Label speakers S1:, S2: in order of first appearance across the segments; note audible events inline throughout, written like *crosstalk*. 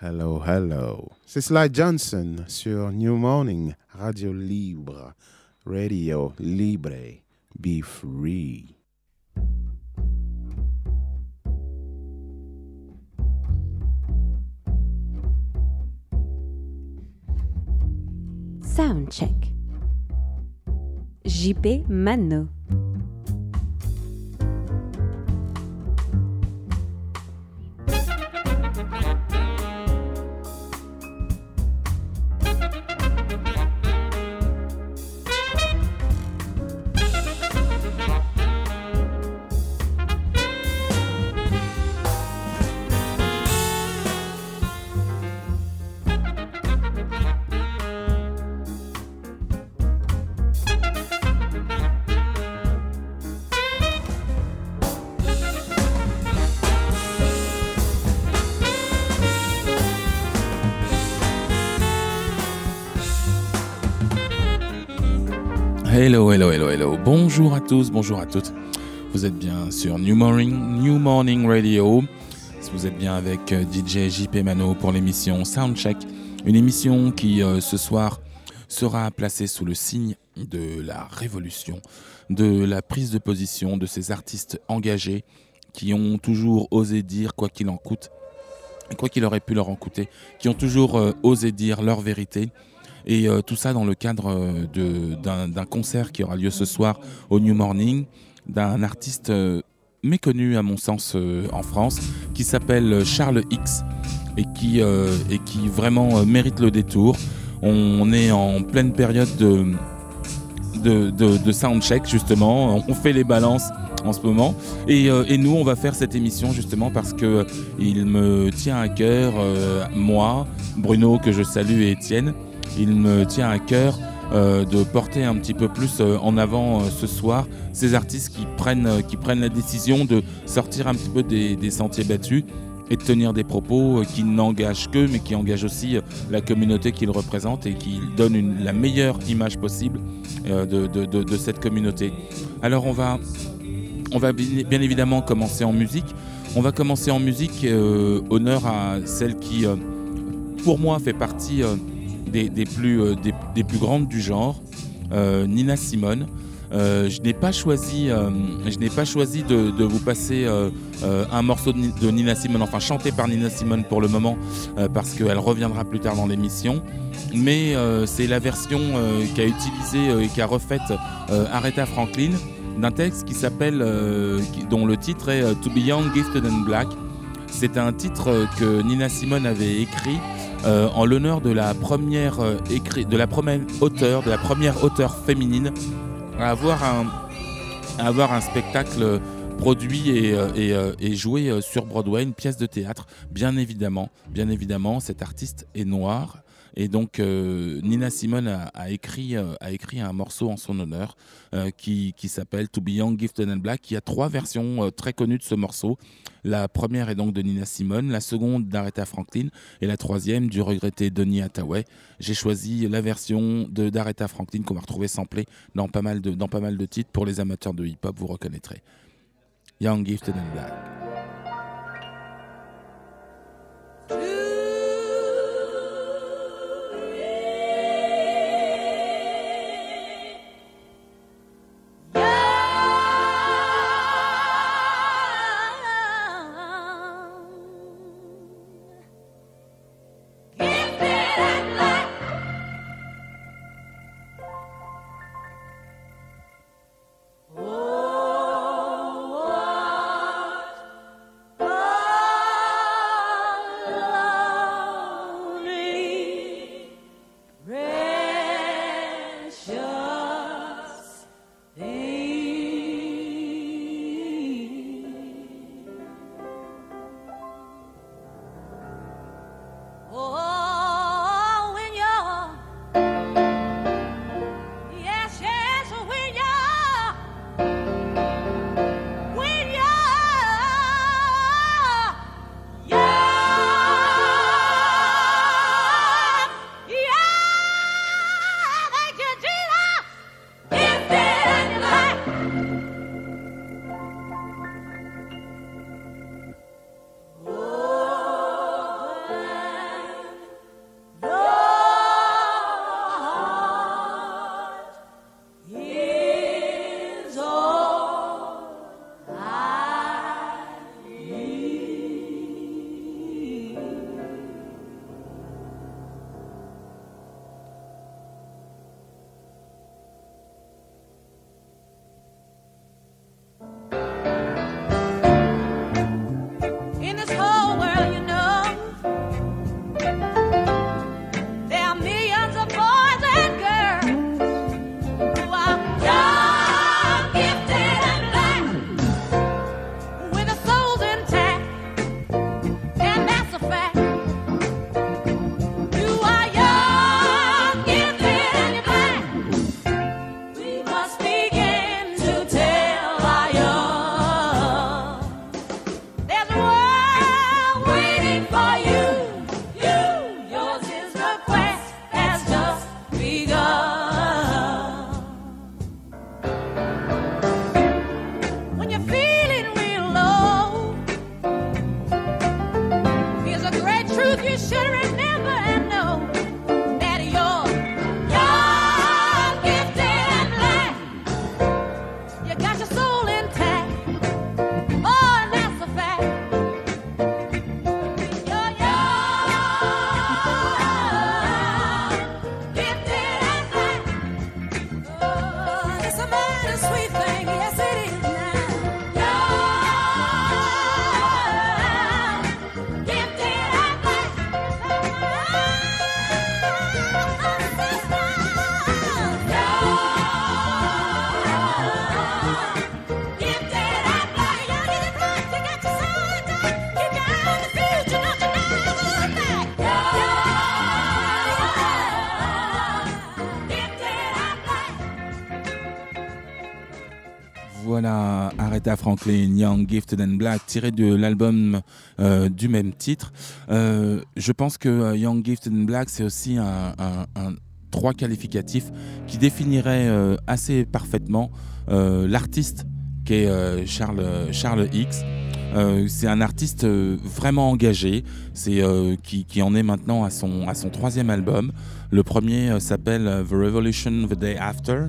S1: Hello, hello. C'est Sly Johnson sur New Morning, Radio Libre, Radio Libre, Be Free.
S2: Sound check. JP Mano.
S3: Bonjour à tous, bonjour à toutes. Vous êtes bien sur New Morning, New Morning Radio. Vous êtes bien avec euh, DJ JP Mano pour l'émission Soundcheck. Une émission qui, euh, ce soir, sera placée sous le signe de la révolution, de la prise de position de ces artistes engagés qui ont toujours osé dire quoi qu'il en coûte, quoi qu'il aurait pu leur en coûter, qui ont toujours euh, osé dire leur vérité et euh, tout ça dans le cadre euh, d'un concert qui aura lieu ce soir au New Morning, d'un artiste euh, méconnu à mon sens euh, en France, qui s'appelle Charles X et qui, euh, et qui vraiment euh, mérite le détour. On est en pleine période de, de, de, de soundcheck justement, on fait les balances en ce moment. Et, euh, et nous on va faire cette émission justement parce que il me tient à cœur, euh, moi, Bruno que je salue et Étienne, il me tient à cœur euh, de porter un petit peu plus euh, en avant euh, ce soir ces artistes qui prennent, qui prennent la décision de sortir un petit peu des, sentiers battus et de tenir des propos qui n'engagent qu'eux mais qui engagent aussi la communauté qu'ils représentent et qui donnent la meilleure image possible de, de- cette communauté. Alors on va, on va bien évidemment commencer en musique. On va commencer en musique, honneur à celle qui, pour moi, fait partie des, des plus, euh, des, plus grandes du genre, euh, Nina Simone. Euh, je n'ai pas choisi, je n'ai pas choisi de, vous passer un morceau de, Ni- de Nina Simone, enfin chanté par Nina Simone pour le moment, parce qu'elle reviendra plus tard dans l'émission. Mais c'est la version qu'a utilisée et qu'a refaite Aretha Franklin d'un texte qui s'appelle, dont le titre est To Be Young, Gifted and Black. C'est un titre que Nina Simone avait écrit euh, en l'honneur de la première euh, écrit, de la première auteure, féminine à avoir un, spectacle produit et, euh, euh, et joué sur Broadway, une pièce de théâtre. Bien évidemment, bien évidemment, cet artiste est noir. Et donc euh, Nina Simone a, écrit, euh, a écrit un morceau en son honneur euh, qui, qui s'appelle To Be Young, Gifted and Black. Il y a trois versions très connues de ce morceau. La première est donc de Nina Simone, la seconde d'Aretha Franklin et la troisième du regretté Donny Hathaway. J'ai choisi la version de d'Aretha Franklin qu'on va retrouver samplée dans pas mal de, dans pas mal de titres. Pour les amateurs de hip-hop, vous reconnaîtrez. Young, Gifted and Black. Franklin, Young, Gifted and Black, tiré de l'album euh, du même titre. Euh, je pense que euh, Young, Gifted and Black, c'est aussi un, trois qualificatifs qui définirait assez parfaitement l'artiste qu'est Charles, Charles X. c'est un artiste vraiment engagé, c'est qui, qui, en est maintenant à son troisième album. Le premier s'appelle The Revolution the Day After.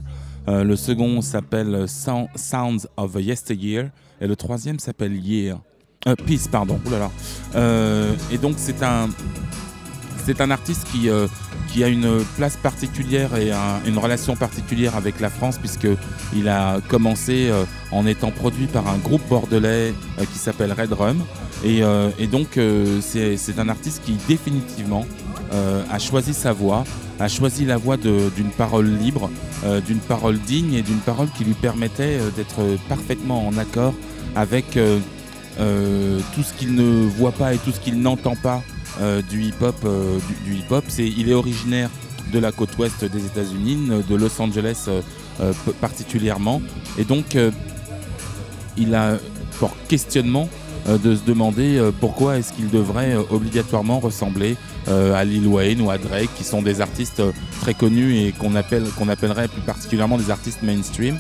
S3: Euh, le second s'appelle Sounds of Yesteryear. Et le troisième s'appelle Year. Euh, Peace, pardon. Euh, et donc, c'est un, artiste qui, a une place particulière et une relation particulière avec la France, puisqu'il a commencé en étant produit par un groupe bordelais qui s'appelle Red Rum. Et donc, c'est un artiste qui définitivement a choisi sa voix, a choisi la voie d'une parole libre, euh, d'une parole digne et d'une parole qui lui permettait euh, d'être parfaitement en accord avec euh, tout ce qu'il ne voit pas et tout ce qu'il n'entend pas du hip-hop. Du, hip il est originaire de la côte ouest des États-Unis, de Los Angeles particulièrement, et donc il a pour questionnement de se demander pourquoi est-ce qu'il devrait obligatoirement ressembler euh, à Lil Wayne ou à Drake, qui sont des artistes euh, très connus et qu'on appelle, appellerait plus particulièrement des artistes mainstream.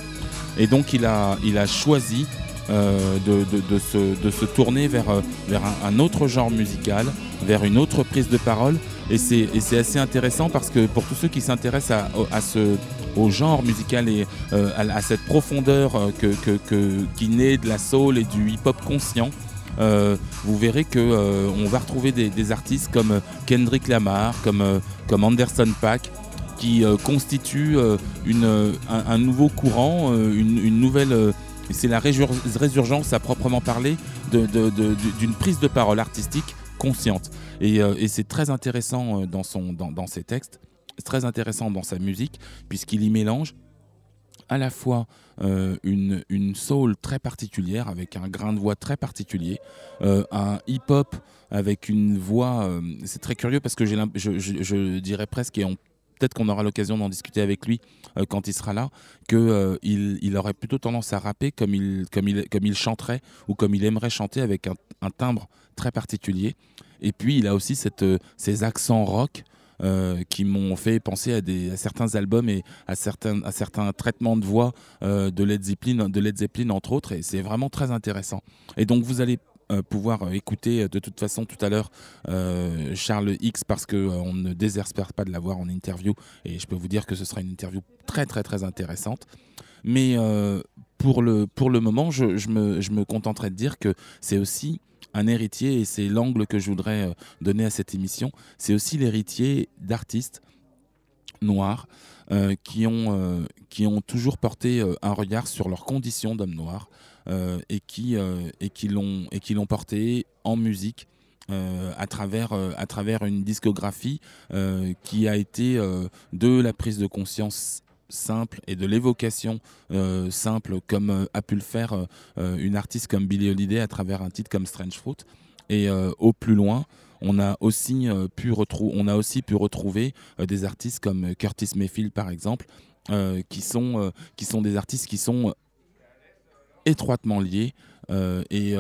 S3: Et donc il a, il a choisi euh, de, de, se, de, se, tourner vers, vers un, autre genre musical, vers une autre prise de parole. Et c'est assez intéressant parce que pour tous ceux qui s'intéressent à, à, ce, au genre musical et à, cette profondeur que, que, qui naît de la soul et du hip-hop conscient, euh, vous verrez que euh, on va retrouver des, artistes comme Kendrick Lamar, comme, euh, comme Anderson Paak, qui constituent une, un, nouveau courant, une, nouvelle c'est la résurgence à proprement parler d'une prise de parole artistique consciente. Et, c'est très intéressant dans, son, dans, ses textes, très intéressant dans sa musique, puisqu'il y mélange à la fois euh, une, une, soul très particulière, avec un grain de voix très particulier, euh, un hip-hop avec une voix... Euh, c'est très curieux parce que je, dirais presque, et peut-être qu'on aura l'occasion d'en discuter avec lui quand il sera là, qu'il il aurait plutôt tendance à rapper comme il, comme, il, comme il chanterait ou comme il aimerait chanter avec un, un timbre très particulier. Et puis il a aussi cette, ces accents rock euh, qui m'ont fait penser à, certains albums et à certains, à certains traitements de voix euh, de, Led Zeppelin, de Led Zeppelin, entre autres, et c'est vraiment très intéressant. Et donc vous allez euh, pouvoir écouter de toute façon tout à l'heure Charles X parce qu'on ne désespère pas de l'avoir en interview et je peux vous dire que ce sera une interview très très très intéressante. Mais pour, le, pour le moment, je, je, me, je me contenterai de dire que c'est aussi un héritier, et c'est l'angle que je voudrais euh, donner à cette émission, c'est aussi l'héritier d'artistes noirs euh, qui, ont, euh, qui ont toujours porté un regard sur leurs conditions d'hommes noirs et qui, qui l'ont porté en musique. à, travers, à travers une discographie qui a été de la prise de conscience simple et de l'évocation euh, simple comme euh, a pu le faire euh, une artiste comme Billie Holiday à travers un titre comme Strange Fruit. Et au plus loin, on a aussi pu, on a aussi pu retrouver des artistes comme Curtis Mayfield par exemple, qui, sont, qui sont des artistes qui sont étroitement liés et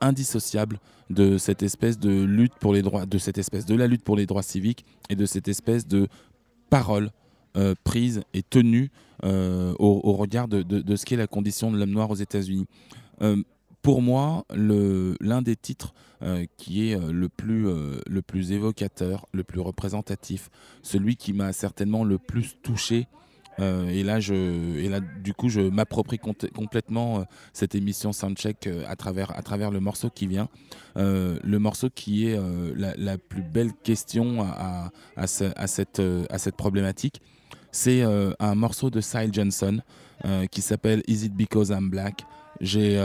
S3: indissociables de cette espèce de lutte pour les droits, de cette espèce de la lutte pour les droits civiques et de cette espèce de parole euh, prise et tenue euh, au, regard de, ce qu'est la condition de l'homme noir aux États-Unis. Euh,
S4: pour moi, l'un des titres euh, qui est euh, le plus, euh, le plus évocateur, le plus représentatif, celui qui m'a certainement le plus touché. et là, je, et là, du coup, je m'approprie complètement cette émission Soundcheck à travers, à travers le morceau qui vient. le morceau qui est la, plus belle question à, à, cette, à cette problématique. C'est un morceau de Cy Johnson qui s'appelle Is It Because I'm Black J'ai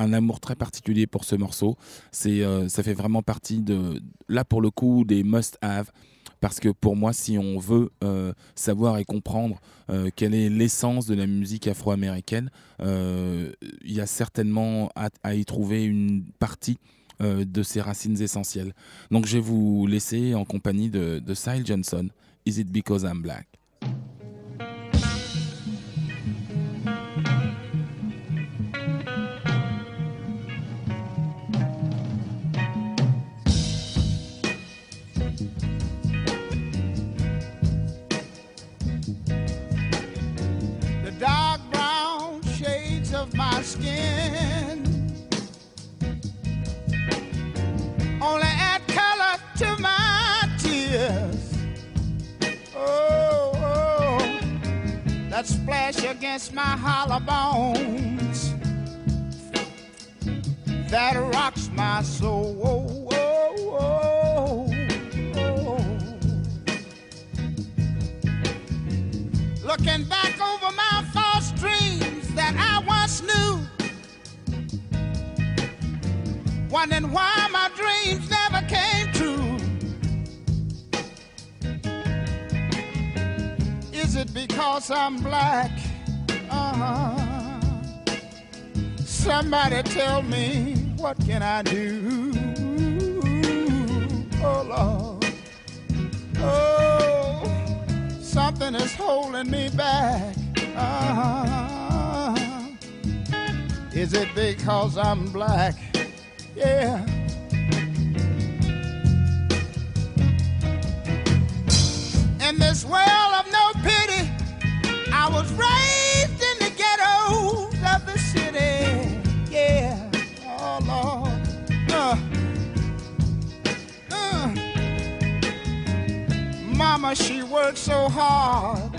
S4: un amour très particulier pour ce morceau. Euh, ça fait vraiment partie de, là pour le coup, des must-have. Parce que pour moi, si on veut euh, savoir et comprendre euh, quelle est l'essence de la musique afro-américaine, il y a certainement à, y trouver une partie de ses racines essentielles. Donc je vais vous laisser en compagnie de, de Sile Johnson, Is It Because I'm Black? That splash against my hollow bones that rocks my soul. Looking back over my false dreams that I once knew wondering why my dreams it because I'm black? Uh-huh. Somebody tell me what can I do? Oh Lord, oh, something is holding me back. Uh-huh. Is it because I'm black? yeah. In this world I was raised in the ghettos of the city, yeah. Oh Lord, uh, uh. Mama, she worked so hard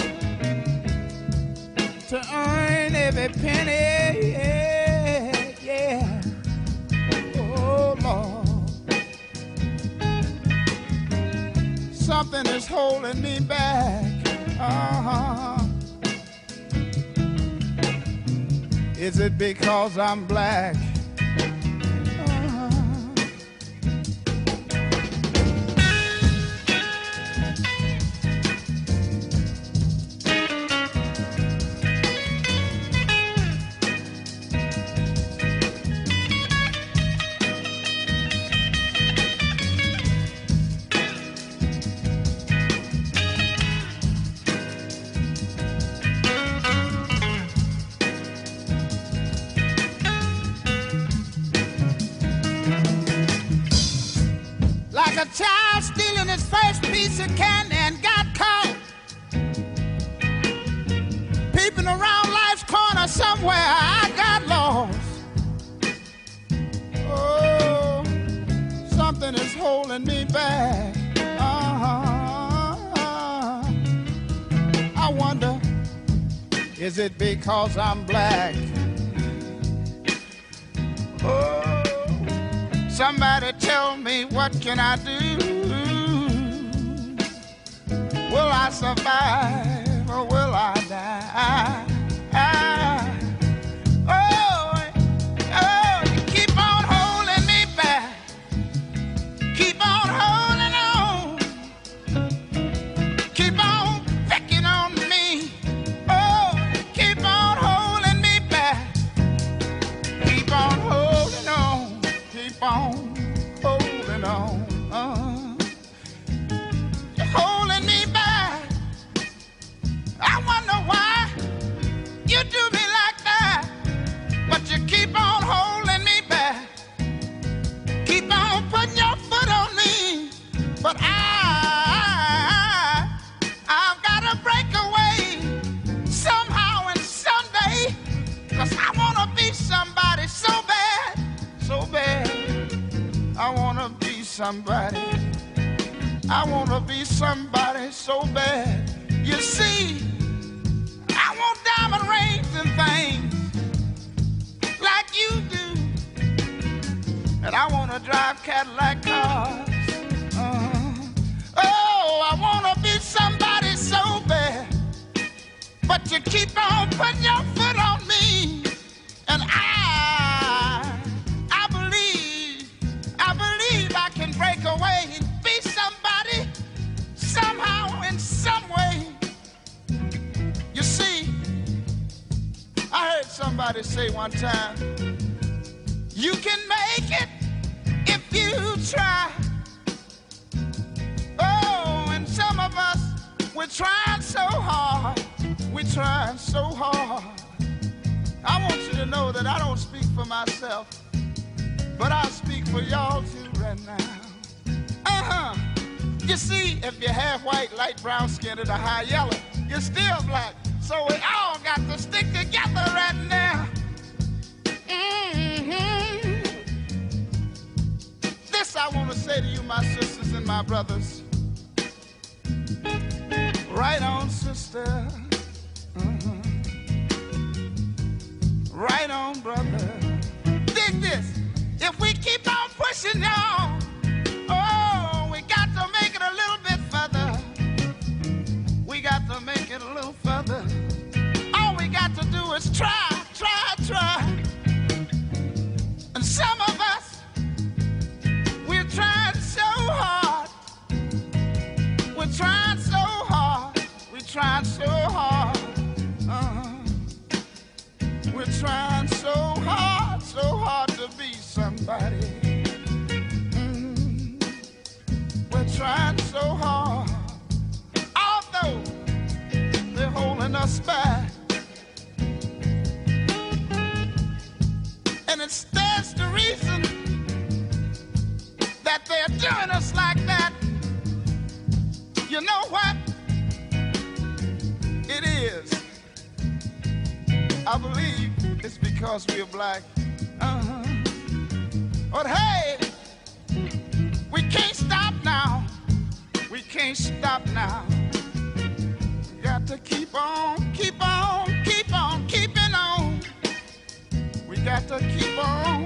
S4: to earn every penny, yeah, yeah. Oh Lord. Something is holding me back. Is it because I'm black? Because I'm black. Oh, somebody tell me what can I do? Will I survive somebody say one time, you can make it if you try. Oh, and some of us, we're trying so hard. We're trying so hard. I want you to know that I don't speak for myself, but I speak for y'all too right now. Uh huh. You see, if you're half white, light brown skinned, or high yellow, you're still black. So we all got to stick together right now. Mm-hmm. This I want to say to you, my sisters and my brothers. Right on, sister. Mhm. Right on, brother. Dig this. If we keep on pushing on, trying so hard, so hard to be somebody. Mm. We're trying so hard. Although they're holding us back. And it stands to reason that they're doing us like that. You know what? It is. I believe it's because we're black. Uh-huh. But hey, we can't stop now. We can't stop now. We got to keep on, keep on, keep on, keeping on. We got to keep on,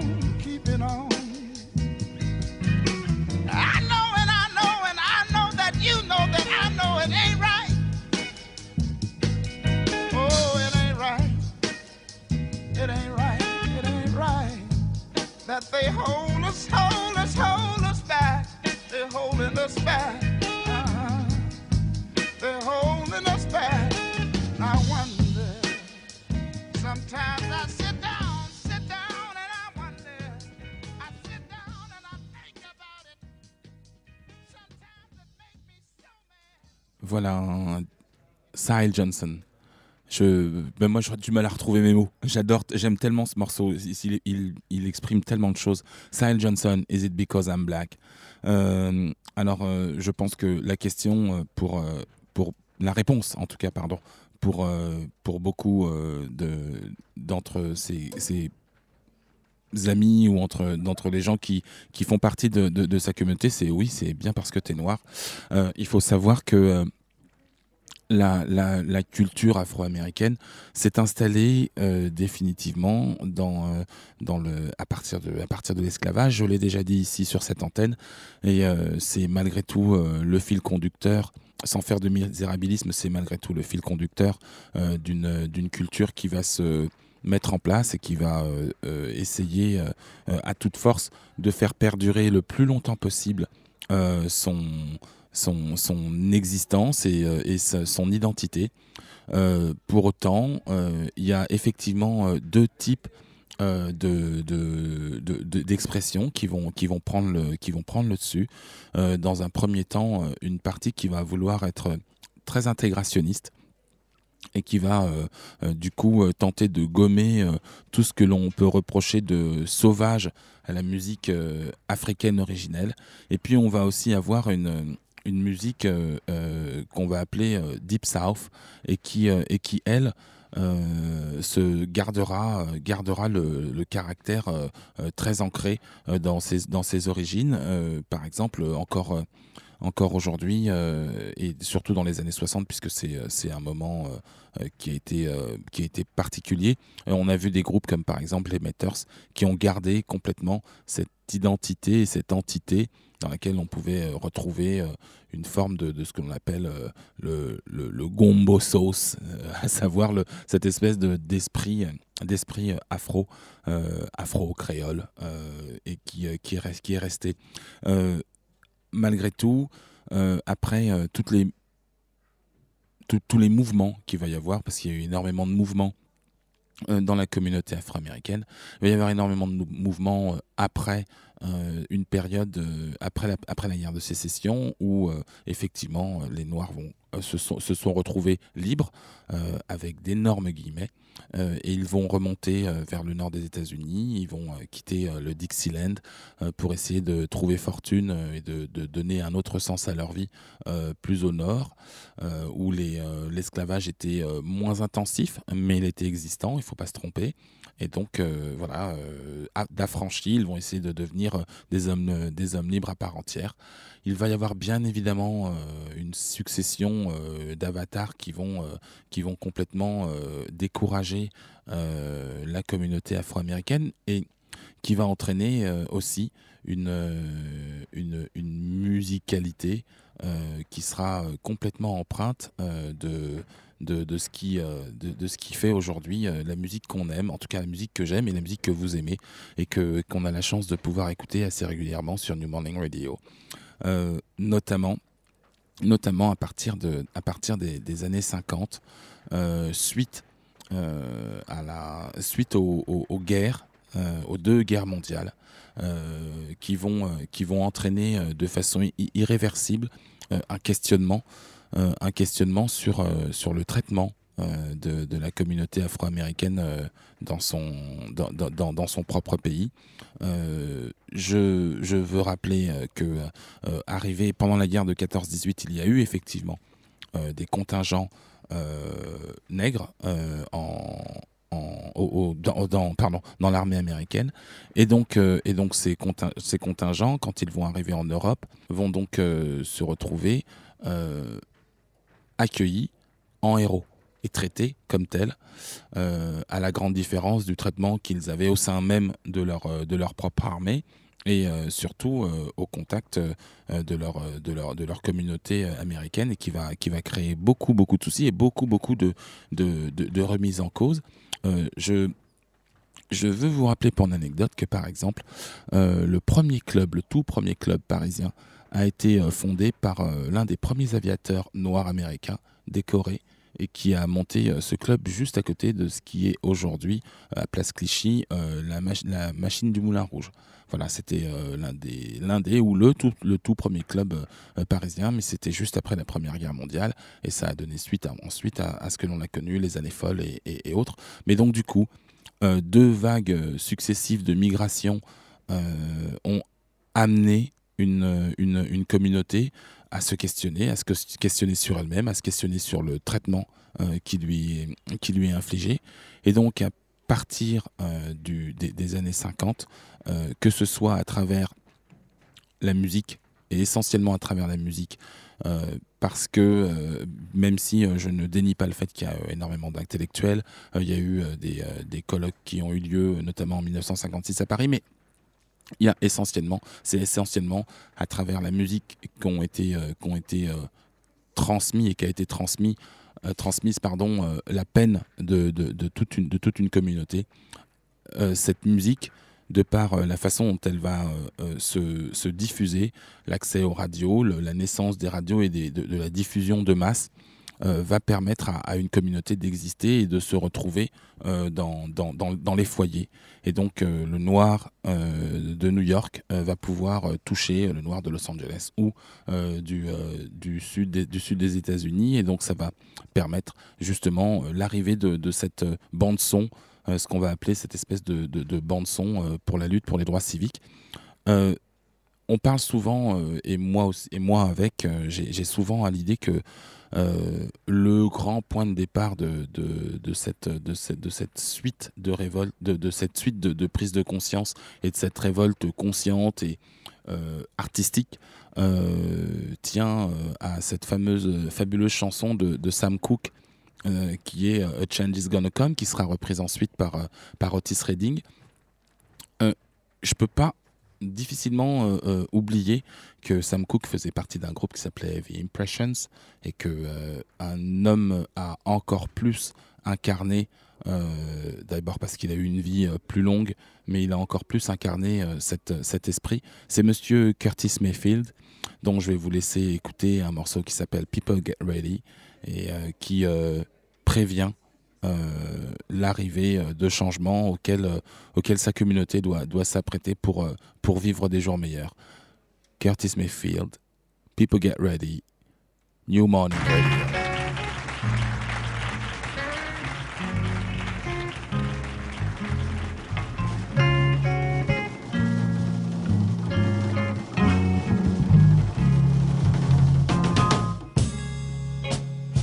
S4: That they hold us, hold us, hold us back. They're holding us back. Uh-huh. They're holding us back. I wonder. Sometimes I sit down, sit down, and I wonder. I sit down.
S3: Voilà, Syl Johnson. Ben moi, j'aurais du mal à retrouver mes mots. J'adore, j'aime tellement ce morceau. Il, il- il exprime tellement de choses. Sahel Johnson, Is it because I'm black? Euh, alors, euh, je pense que la question euh, pour, pour la réponse, en tout cas, pardon, pour, pour beaucoup euh, de, d'entre ces, ces amis ou entre d'entre les gens qui, qui font partie de, de- sa communauté, c'est oui, c'est bien parce que tu es noir. Il faut savoir que la, culture afro-américaine s'est installée euh, définitivement dans, euh, à partir de, l'esclavage. Je l'ai déjà dit ici sur cette antenne. Et euh, c'est malgré tout le fil conducteur, sans faire de misérabilisme, c'est malgré tout le fil conducteur d'une culture qui va se mettre en place et qui va essayer à toute force de faire perdurer le plus longtemps possible son, son, son existence et, euh, son identité. Euh, pour autant, euh, il y a effectivement deux types euh, de, d'expressions qui vont, qui, vont prendre le, qui vont prendre le dessus. Dans un premier temps, une partie qui va vouloir être très intégrationniste et qui va du coup tenter de gommer tout ce que l'on peut reprocher de sauvage à la musique africaine originelle. Et puis on va aussi avoir une, une musique euh, euh, qu'on va appeler euh, Deep South et qui, et qui elle, se gardera, gardera le, caractère très ancré dans, ses, dans ses origines. par exemple, encore encore aujourd'hui et surtout dans les années 60 puisque c'est un moment qui, a été, qui a été particulier. on a vu des groupes comme par exemple les Meters qui ont gardé complètement cette identité et cette entité dans laquelle on pouvait euh, retrouver euh, une forme de, ce que l'on appelle euh, le, le, gombo sauce, *laughs* à savoir cette espèce d'esprit d'esprit afro, afro-créole, et qui, qui, est, qui est resté. malgré tout, après toutes les, tous les mouvements qu'il va y avoir, parce qu'il y a eu énormément de mouvements dans la communauté afro-américaine. Il va y avoir énormément de mouvements après une période euh, après, la, après la guerre de sécession où euh, effectivement les Noirs vont, se, sont, se sont retrouvés libres avec d'énormes guillemets et ils vont remonter vers le nord des États-Unis, ils vont quitter le Dixieland pour essayer de trouver fortune et de, donner un autre sens à leur vie plus au nord, où l'esclavage était moins intensif, mais il était existant, il ne faut pas se tromper. Et donc, euh, voilà, euh, d'affranchis, ils vont essayer de devenir euh, des hommes, des hommes libres à part entière. Il va y avoir bien évidemment une succession d'avatars qui, vont vont complètement décourager la communauté afro-américaine et qui va entraîner aussi une, musicalité qui sera complètement empreinte de ce, qui, euh, fait aujourd'hui euh, la musique qu'on aime, en tout cas la musique que j'aime et la musique que vous aimez, et que, qu'on a la chance de pouvoir écouter assez régulièrement sur New Morning Radio. Euh, notamment, à partir, des, années 50, suite, à la, suite aux, guerres, aux deux guerres mondiales, qui, vont, entraîner de façon irréversible un questionnement euh, sur, euh, le traitement euh, de, de, la communauté afro-américaine dans, son, dans, son propre pays. je, je, veux rappeler que arrivé pendant la guerre de 14-18, il y a eu effectivement des contingents nègres dans, l'armée américaine. Et donc, ces, contingents, quand ils vont arriver en Europe, vont donc se retrouver accueillis en héros et traités comme tels, euh, à la grande différence du traitement qu'ils avaient au sein même de leur, euh, de leur propre armée et euh, surtout au contact de, leur, de, leur, de leur communauté américaine et qui va, qui va créer beaucoup, beaucoup de soucis et beaucoup, beaucoup de, de, de, remises en cause. je, je veux vous rappeler pour une anecdote que par exemple, le premier club, le tout premier club parisien a été fondé par l'un des premiers aviateurs noirs américains décorés et qui a monté euh, ce club juste à côté de ce qui est aujourd'hui à Place Clichy la, la, machine du Moulin Rouge. Voilà, c'était l'un des, des ou le tout, le tout premier club parisien, mais c'était juste après la Première Guerre mondiale et ça a donné suite ensuite à, ce que l'on a connu, les années folles et, autres. Mais donc du coup, deux vagues successives de migration ont amené une, une, communauté à se questionner, à se questionner sur elle-même, à se questionner sur le traitement euh, qui, lui, est infligé. Et donc, à partir euh, des, années 50, euh, que ce soit à travers la musique, et essentiellement à travers la musique, parce que même si je ne dénie pas le fait qu'il y a énormément d'intellectuels, il y a eu des colloques qui ont eu lieu, notamment en 1956 à Paris, mais il y a essentiellement, c'est essentiellement à travers la musique qu'ont été, euh, qu'ont été euh, transmis et qui a été transmis, euh, transmise pardon, la peine de, toute une, communauté. cette musique, de par la façon dont elle va se, se, diffuser, l'accès aux radios, la naissance des radios et de, la diffusion de masse, euh, va permettre à, une communauté d'exister et de se retrouver euh, dans, les foyers. Et donc euh, le noir de New York va pouvoir toucher le noir de Los Angeles ou du, sud des, États-Unis. Et donc ça va permettre justement l'arrivée de, cette bande son, ce qu'on va appeler cette espèce de bande son pour la lutte pour les droits civiques on parle souvent, et moi aussi, et moi avec, j'ai souvent à l'idée que le grand point de départ de cette suite de révolte, de, cette suite de, prise de conscience et de cette révolte consciente et artistique tient à cette fameuse, fabuleuse chanson de, Sam Cooke qui est A Change is Gonna Come, qui sera reprise ensuite par, par Otis Redding. je peux pas difficilement euh, euh, oublier que Sam Cooke faisait partie d'un groupe qui s'appelait The Impressions et que euh, un homme a encore plus incarné d'abord parce qu'il a eu une vie plus longue, mais il a encore plus incarné cet esprit. C'est Monsieur Curtis Mayfield, dont je vais vous laisser écouter un morceau qui s'appelle People Get Ready et qui prévient euh, l'arrivée euh, de changements auxquels, euh, auxquels sa communauté doit, doit s'apprêter pour, pour vivre des jours meilleurs. Curtis Mayfield, People Get Ready, New Morning Radio.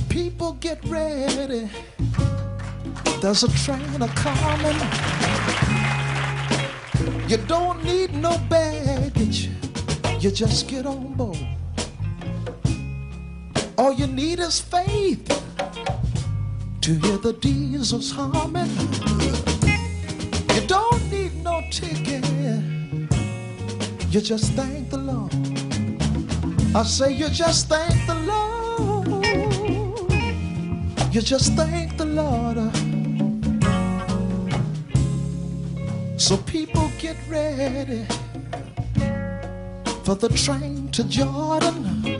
S2: People get ready. There's a train a coming. You don't need no baggage. You just get on board. All you need is faith to hear the diesels humming. You don't need no ticket. You just thank the Lord. I say you just thank the Lord. You just thank the Lord. So people get ready for the train to Jordan,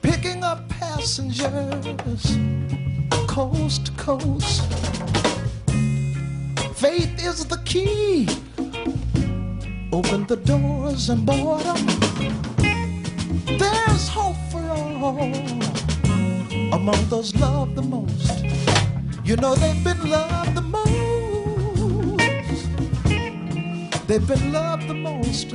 S2: picking up passengers coast to coast. Faith is the key. Open the doors and board them. There's hope for all among those loved the most. You know they've been loved the most. They've been loved the most.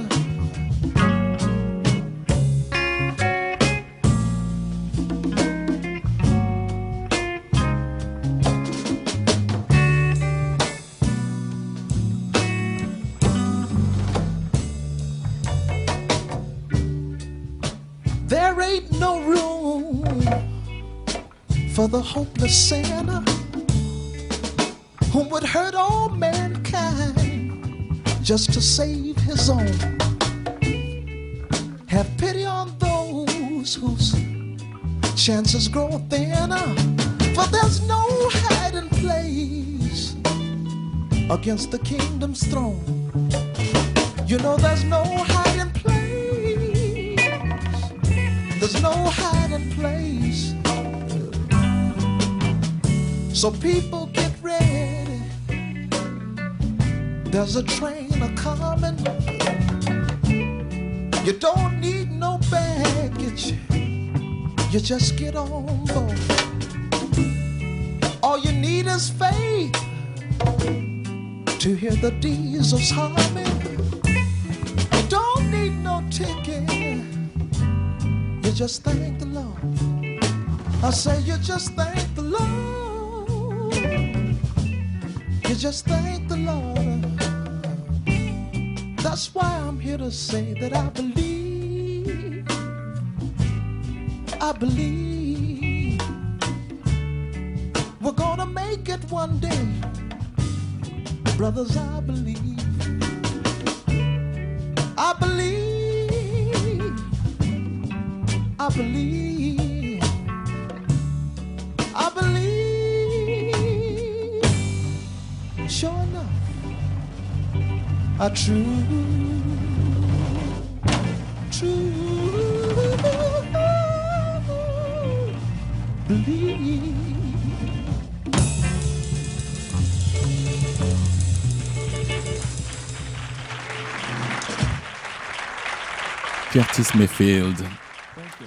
S2: There ain't no room for the hopeless sinner just to save his own. Have pity on those whose chances grow thinner, for there's no hiding place against the kingdom's throne. You know there's no hiding place. There's no hiding place. So people get ready. There's a train coming. You don't need no baggage. You just get on board. All you need is faith to hear the diesels humming. You don't need no ticket. You just thank the Lord. I say you just thank the Lord. You just thank say that I believe. I believe we're gonna make it one day. Brothers, I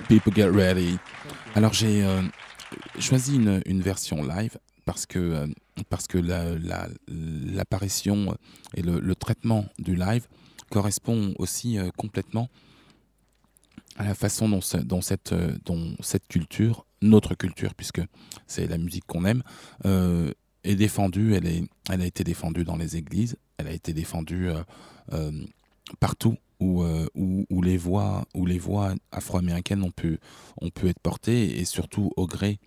S3: People Get Ready. Alors j'ai euh, choisi une, version live parce que euh, parce que l'apparition et le, traitement du live correspond aussi complètement à la façon dont, cette, dont cette culture, notre culture, puisque c'est la musique qu'on aime, est défendue. Elle, est, elle a été défendue dans les églises, elle a été défendue partout où, où, les voix, où les voix afro-américaines ont pu, ont pu être portées, et surtout au gré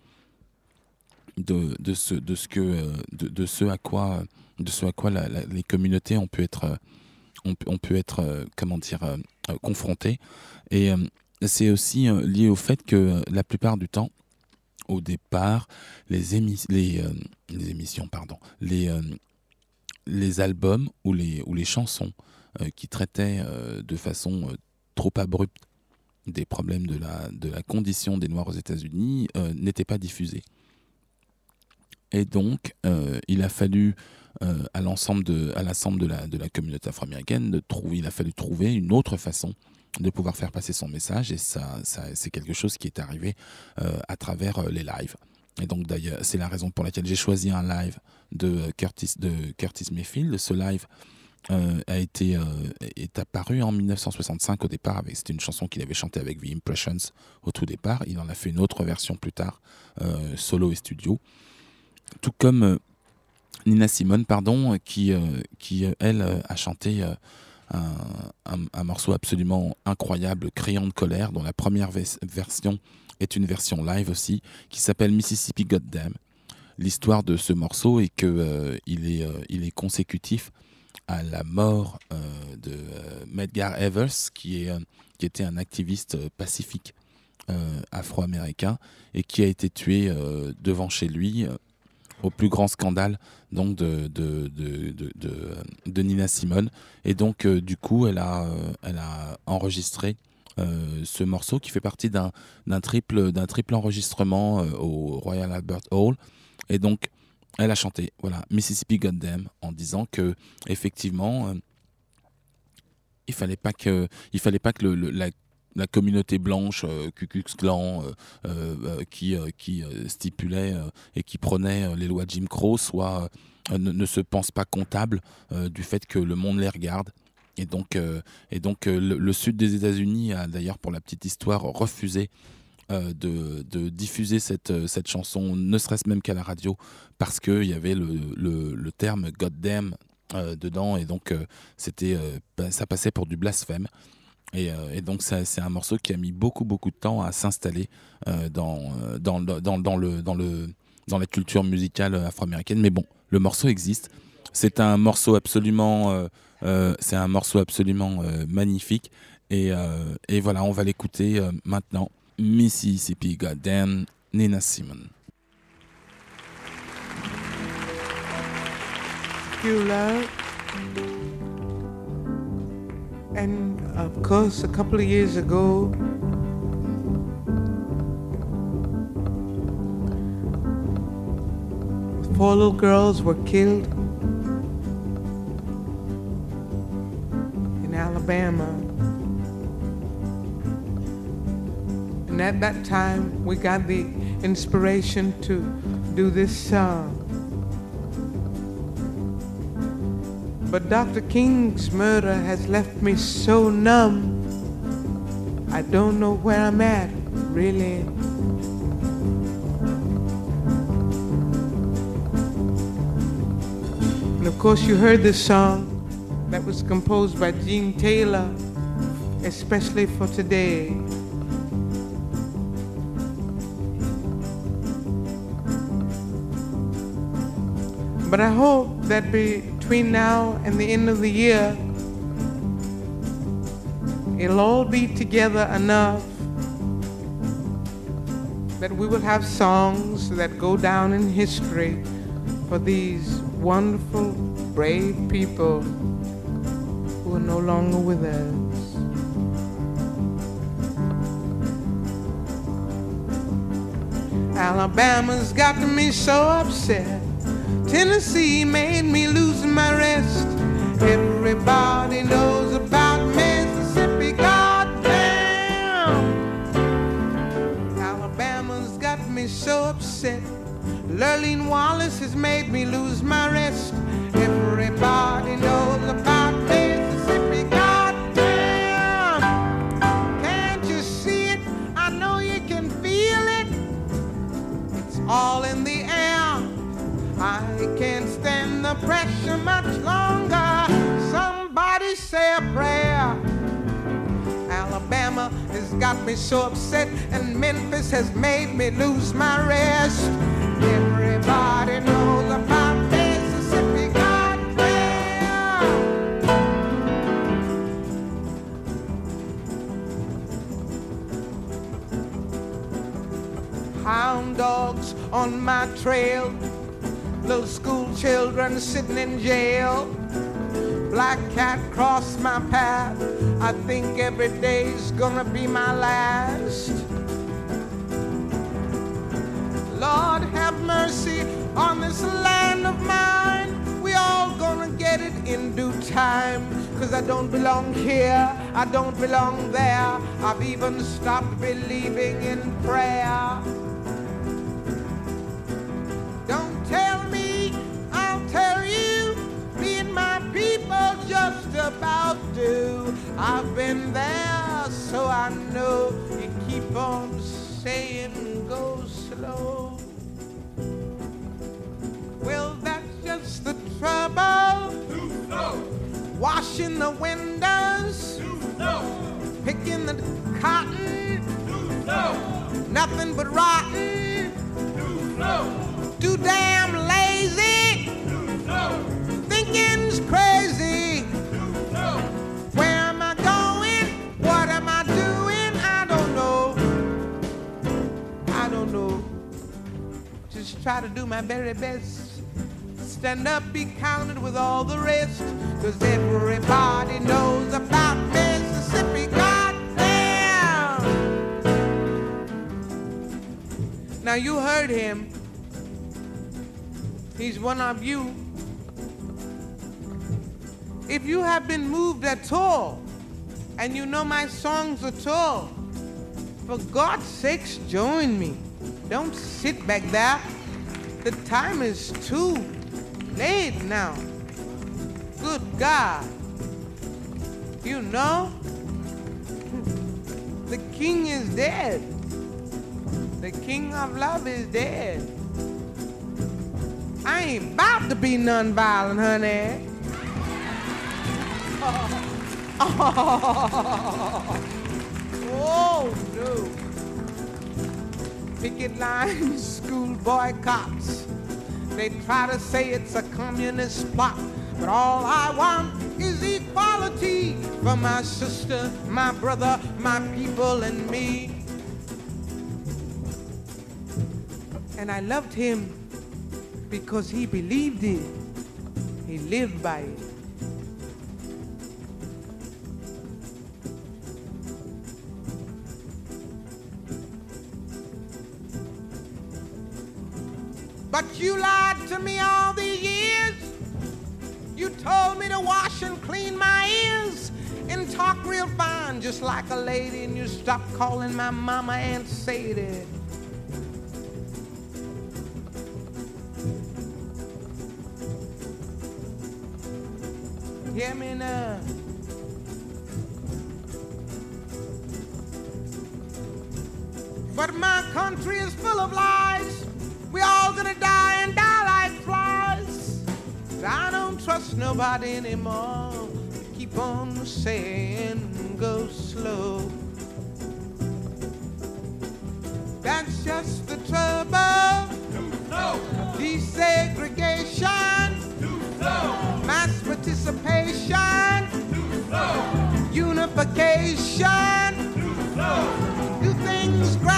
S3: de, de, ce, de, ce que, de, de, ce à quoi, de ce à quoi les communautés ont pu être, ont, pu être comment dire, confrontées. Et c'est aussi lié au fait que la plupart du temps, au départ, les, les, les émissions, pardon, les, les albums ou les, ou les chansons qui traitaient de façon trop abrupte des problèmes de la, de la condition des Noirs aux États-Unis n'étaient pas diffusés. Et donc, euh, il a fallu euh, à l'ensemble de, à l'ensemble de la, de la communauté afro-américaine de trouver, il a fallu trouver une autre façon de pouvoir faire passer son message. Et ça, ça c'est quelque chose qui est arrivé euh, à travers les lives. Et donc d'ailleurs, c'est la raison pour laquelle j'ai choisi un live de Curtis, de Curtis Mayfield. Ce live a été est apparu en 1965 au départ. C'était une chanson qu'il avait chantée avec The Impressions au tout départ. Il en a fait une autre version plus tard, solo et studio tout comme euh, Nina Simone, pardon, qui, euh, qui euh, elle, a chanté un, morceau absolument incroyable, Criant de colère, dont la première version est une version live aussi, qui s'appelle Mississippi Goddamn. L'histoire de ce morceau est qu'il il est, il est consécutif à la mort de Medgar Evers, qui, est, qui était un activiste pacifique afro-américain et qui a été tué devant chez lui au plus grand scandale donc de, de, de, de, Nina Simone. Et donc, euh, du coup, elle a, euh, elle a enregistré euh, ce morceau qui fait partie d'un triple, triple enregistrement au Royal Albert Hall. Et donc, elle a chanté voilà, Mississippi Goddamn en disant que, effectivement, il fallait pas que, il fallait pas que la communauté blanche, euh, euh, euh, qui, stipulait et qui prenait les lois Jim Crow, soit ne, se pense pas comptable du fait que le monde les regarde. Et donc, et donc le, sud des États-Unis a d'ailleurs, pour la petite histoire, refusé de, de, diffuser cette, cette chanson, ne serait-ce même qu'à la radio, parce qu'il y avait le, terme Goddamn dedans, et donc c'était, bah, ça passait pour du blasphème. Euh, et, donc c'est un morceau qui a mis beaucoup beaucoup de temps à s'installer euh, dans, euh, le, dans, le, dans la culture musicale afro-américaine. Mais bon, le morceau existe. C'est un morceau absolument, c'est un morceau absolument magnifique. Et, voilà, on va l'écouter maintenant. Mississippi Goddamn, Nina Simone.
S5: And of course, a couple of years ago, four little girls were killed in Alabama. And at that time, we got the inspiration to do this song. But Dr. King's murder has left me so numb. I don't know where I'm at, really. And of course, you heard this song that was composed by Gene Taylor, especially for today. But I hope that between now and the end of the year, it'll all be together enough that we will have songs that go down in history for these wonderful, brave people who are no longer with us. Alabama's got me so upset. Tennessee made me lose my rest. Everybody knows about Mississippi, goddamn. Alabama's got me so upset. Lurleen Wallace has made me lose my rest. Everybody knows about Mississippi, goddamn. Can't you see it? I know you can feel it. It's all in the I can't stand the pressure much longer. Somebody say a prayer. Alabama has got me so upset, and Memphis has made me lose my rest. Everybody knows about Mississippi God. Hound dogs on my trail little school children sitting in jail. Black cat crossed my path. I think every day's gonna be my last. Lord, have mercy on this land of mine. We all gonna get it in due time. Cause I don't belong here, I don't belong there. I've even stopped believing in prayer. About do. I've been there, so I know you keep on saying go slow. Well, that's just the trouble. Washing the windows, picking the cotton, nothing but rotten. Too damn lazy, thinking's crazy. Try to do my very best. Stand up, be counted with all the rest. Cause everybody knows about Mississippi. Goddamn! Now you heard him. He's one of you. If you have been moved at all, and you know my songs at all, for God's sakes, join me. Don't sit back there. The time is too late now. Good God. You know, the king is dead. The king of love is dead. I ain't about to be nonviolent, honey. *laughs* Oh, no. Picket lines, *laughs* school boycotts. They try to say it's a communist plot, but all I want is equality for my sister, my brother, my people, and me. And I loved him because he believed it. He lived by it. But you lied to me all these years. You told me to wash and clean my ears and talk real fine, just like a lady, and you stopped calling my mama Aunt Sadie. Hear me now. But my country is full of lies. We all gonna die and die like flies. I don't trust nobody anymore. Keep on saying go slow. That's just the trouble. Desegregation. Mass participation. Unification. Do things gradually.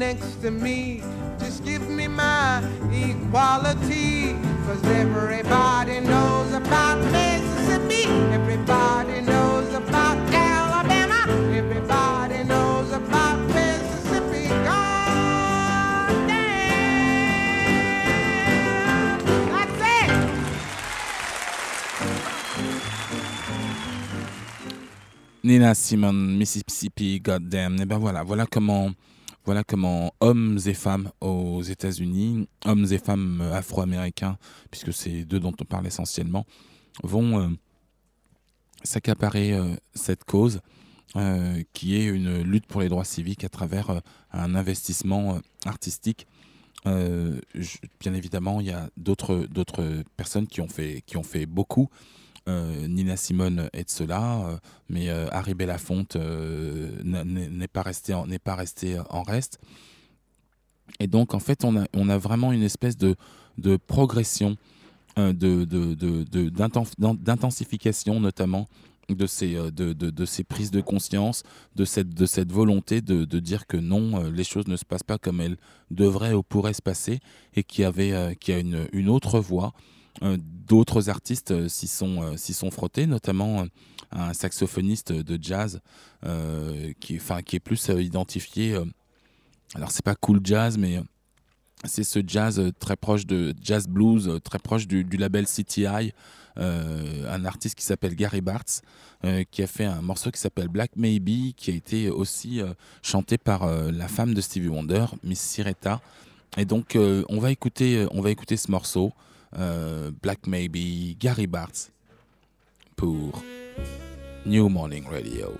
S5: Next to me. Just give me my equality. Cause everybody knows about Mississippi. Everybody knows about Alabama. Everybody knows about Mississippi. God damn. That's it.
S3: Nina Simon, Mississippi, Goddamn. Et ben voilà, voilà comment, voilà comment hommes et femmes aux États-Unis, hommes et femmes euh, afro-américains, puisque c'est d'eux dont on parle essentiellement, vont euh, s'accaparer euh, cette cause qui est une lutte pour les droits civiques à travers un investissement artistique. Bien évidemment, il y a d'autres personnes qui ont fait beaucoup. Euh, Nina Simone est de cela, euh, mais euh, Harry Belafonte n'est pas resté en, n'est pas resté en reste. Et donc, en fait, on a, on a vraiment une espèce de, de progression, de, de, de- de- d'inten- d'in- d'intensification notamment de ces, de, ces prises de conscience, de cette, de cette volonté de, dire que non, les choses ne se passent pas comme elles devraient ou pourraient se passer, et qu'il y, avait, a une, une autre voie. Euh, D'autres artistes euh, s'y sont, euh, s'y sont frottés, notamment un saxophoniste de jazz qui, est plus identifié. alors, c'est pas cool jazz, mais c'est ce jazz très proche de jazz blues, très proche du, label CTI. euh, un artiste qui s'appelle Gary Bartz, qui a fait un morceau qui s'appelle Black Maybe, qui a été aussi chanté par la femme de Stevie Wonder, Miss Sireta. Et donc, on, va écouter, on va écouter ce morceau, euh, Black Maybe, Gary Bartz, pour New Morning Radio.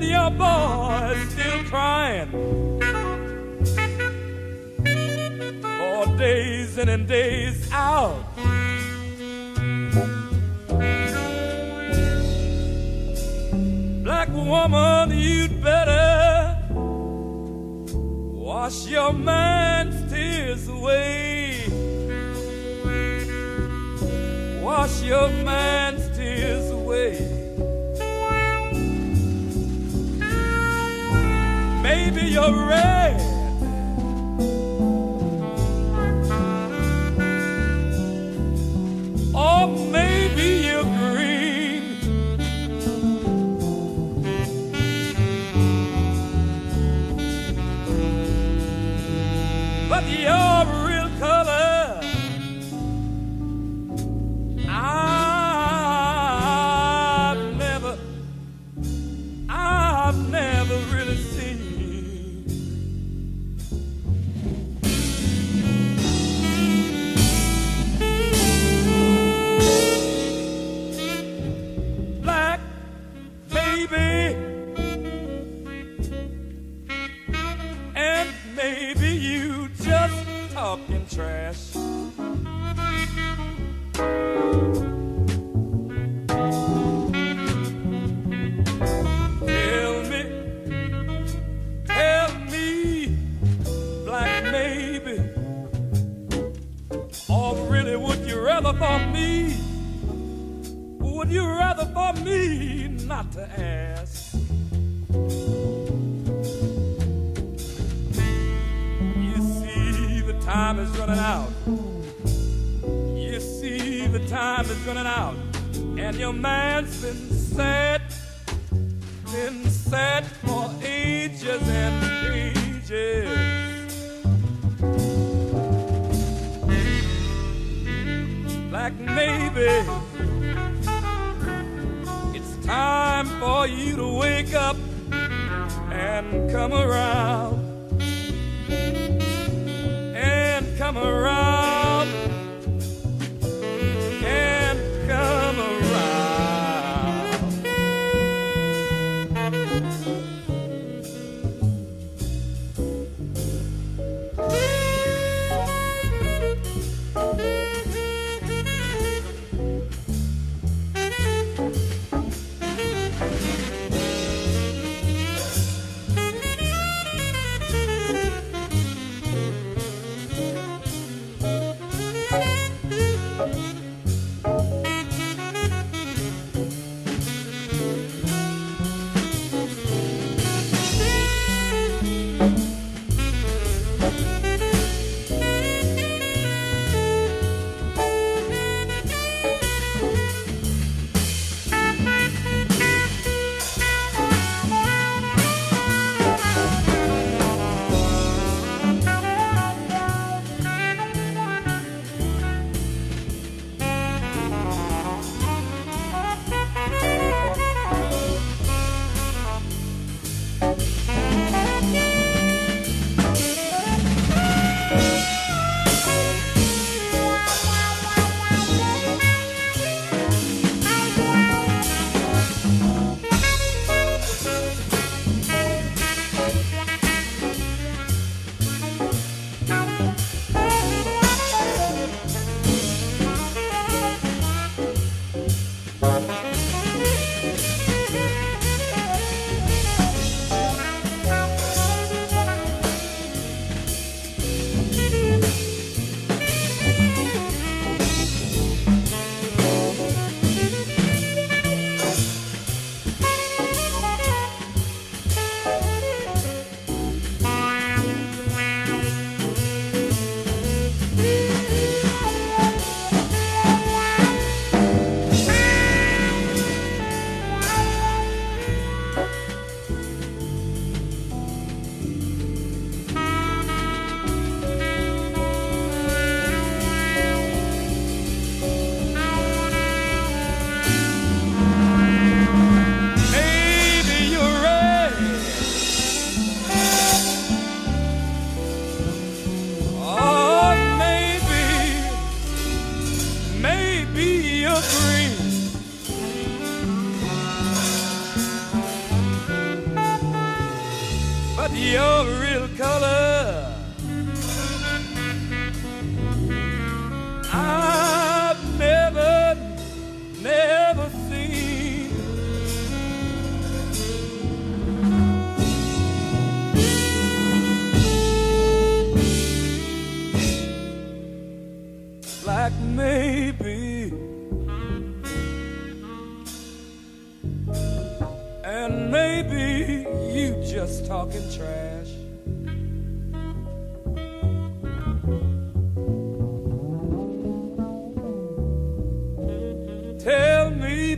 S6: And your boys still crying. for days in and days out. Black woman, you'd better wash your man's tears away. Wash your man's Maybe you're red. Me not to ask? You see, the time is running out. You see, the time is running out. And your man's been sad, been sad for ages and ages. Like maybe for you to wake up and come around. And come around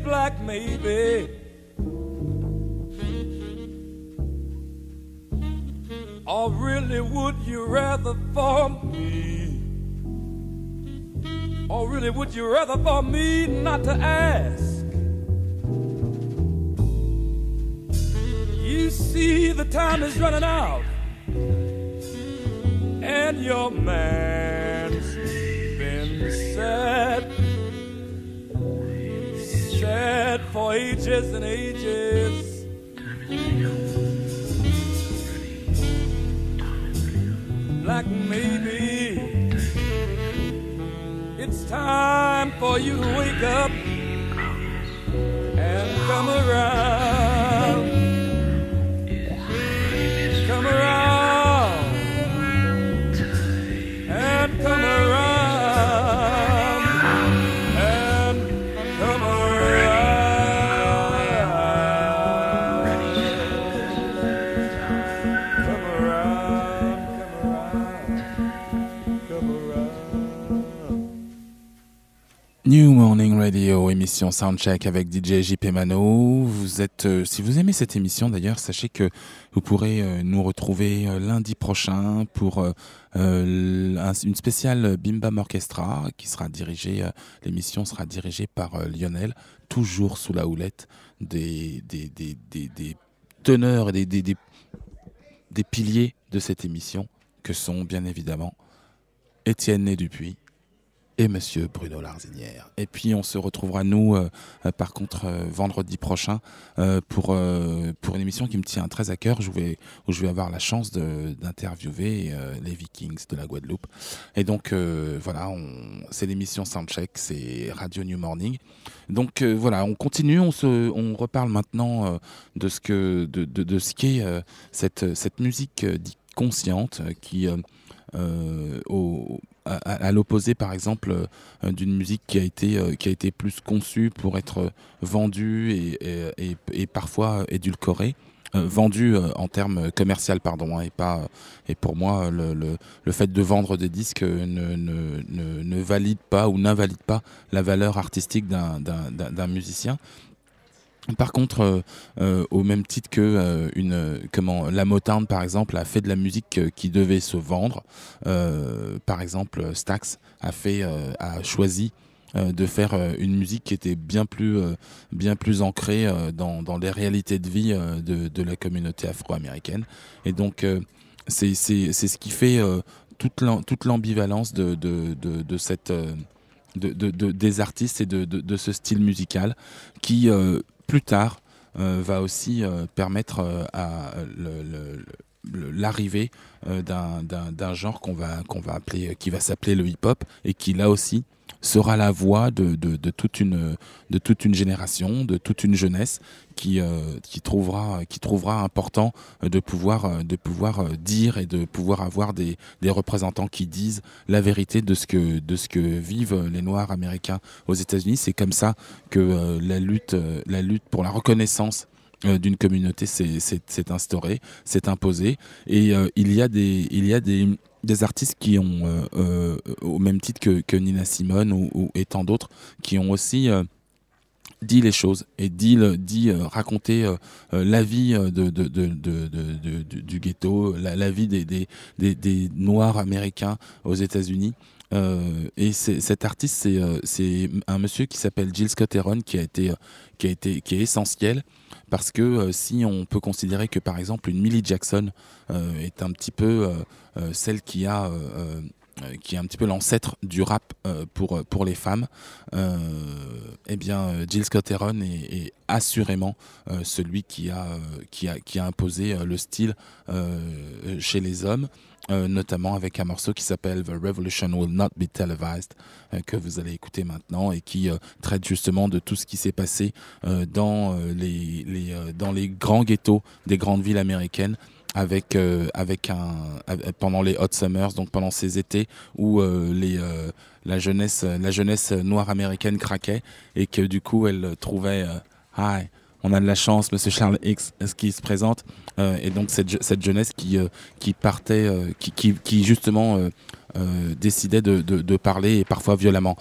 S6: black maybe or oh, really would you rather for me or really, would you rather for me not to ask? You see, the time is running out, and your man's been sad, sad for ages and ages. Like maybe it's time for you to wake up and come around.
S3: L'émission Soundcheck avec DJ JP Mano. Vous êtes, euh, si vous aimez cette émission d'ailleurs, sachez que vous pourrez euh, nous retrouver euh, lundi prochain pour un- une spéciale Bim Bam Orchestra qui sera dirigée, l'émission sera dirigée par Lionel, toujours sous la houlette des, des, des, des, des teneurs et des, des, des, des piliers de cette émission que sont bien évidemment Étienne Né Dupuis et Monsieur Bruno Larzinière. Et puis on se retrouvera nous, euh, euh, par contre, euh, vendredi prochain pour pour une émission qui me tient très à cœur. Je vais où je vais avoir la chance d'interviewer les Vikings de la Guadeloupe. Et donc voilà, c'est l'émission Soundcheck, c'est Radio New Morning. Donc voilà, on continue, on se, on reparle maintenant de ce que de, de, ce qu'est cette cette musique dite consciente qui au, à, l'opposé par exemple euh, d'une musique qui a été euh, qui a été plus conçue pour être euh, vendue et, et, et- et parfois édulcorée euh, vendue euh, en termes commercial pardon hein, et pas et pour moi le, le, le fait de vendre des disques ne, ne, ne, ne valide pas ou n'invalide pas la valeur artistique d'un musicien par contre, euh, euh, au même titre que euh, une, comment, la Motown, par exemple, a fait de la musique qui devait se vendre. Par exemple, Stax a fait, a choisi de faire une musique qui était bien plus, bien plus ancrée dans, dans les réalités de vie de, la communauté afro-américaine. Et donc, c'est ce qui fait toute l'am- toute l'ambivalence de, de, de, cette, de, de- de- des artistes et de, ce style musical qui, plus tard, euh, va aussi euh, permettre euh, à le- l'arrivée euh, d'un- genre qu'on va, va appeler, qui va s'appeler le hip-hop et qui là aussi sera la voix de, de, de toute une, de toute une génération, de toute une jeunesse qui, euh, qui, trouvera, qui trouvera important euh, de pouvoir, de pouvoir dire et de pouvoir avoir des, des représentants qui disent la vérité de ce que, de ce que vivent les Noirs américains aux États-Unis. C'est comme ça que la, lutte, la lutte pour la reconnaissance d'une communauté s'est- s'est s'est imposée. Et euh, il y a des, il y a des, artistes qui ont, euh, euh, au même titre que, Nina Simone ou, et tant d'autres, qui ont aussi euh, dit les choses et dit, euh, euh, euh, la vie euh, de, du- ghetto, la, vie des, des Noirs américains aux États-Unis. Euh, et cet artiste, c'est euh, c'est un monsieur qui s'appelle Jill Scott Heron, qui euh, qui qui est essentiel parce que si on peut considérer que par exemple une Millie Jackson est un petit peu celle qui a qui est un petit peu l'ancêtre du rap pour, pour les femmes, eh bien, Jill Scott Heron est, est assurément celui qui a, qui, a, qui a imposé le style chez les hommes, euh, notamment avec un morceau qui s'appelle The Revolution Will Not Be Televised, euh, que vous allez écouter maintenant et qui euh, traite justement de tout ce qui s'est passé dans, les, dans les grands ghettos des grandes villes américaines avec avec un pendant les hot summers donc pendant ces étés où les la jeunesse la jeunesse noire américaine craquait et que du coup elle trouvait hi on a de la chance monsieur Charles X est-ce qu'il se présente Euh, et donc cette, je- cette jeunesse qui euh, qui partait euh, qui, qui justement décidait de, parler et parfois violemment.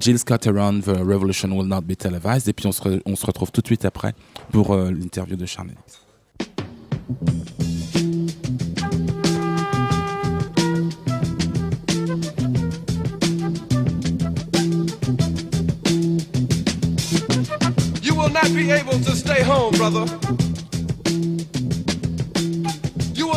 S3: Jill Scott Heron, The Revolution Will Not Be Televised, et puis on se, retrouve tout de suite après pour l'interview de Charles X.
S7: You will not be able to stay home, brother.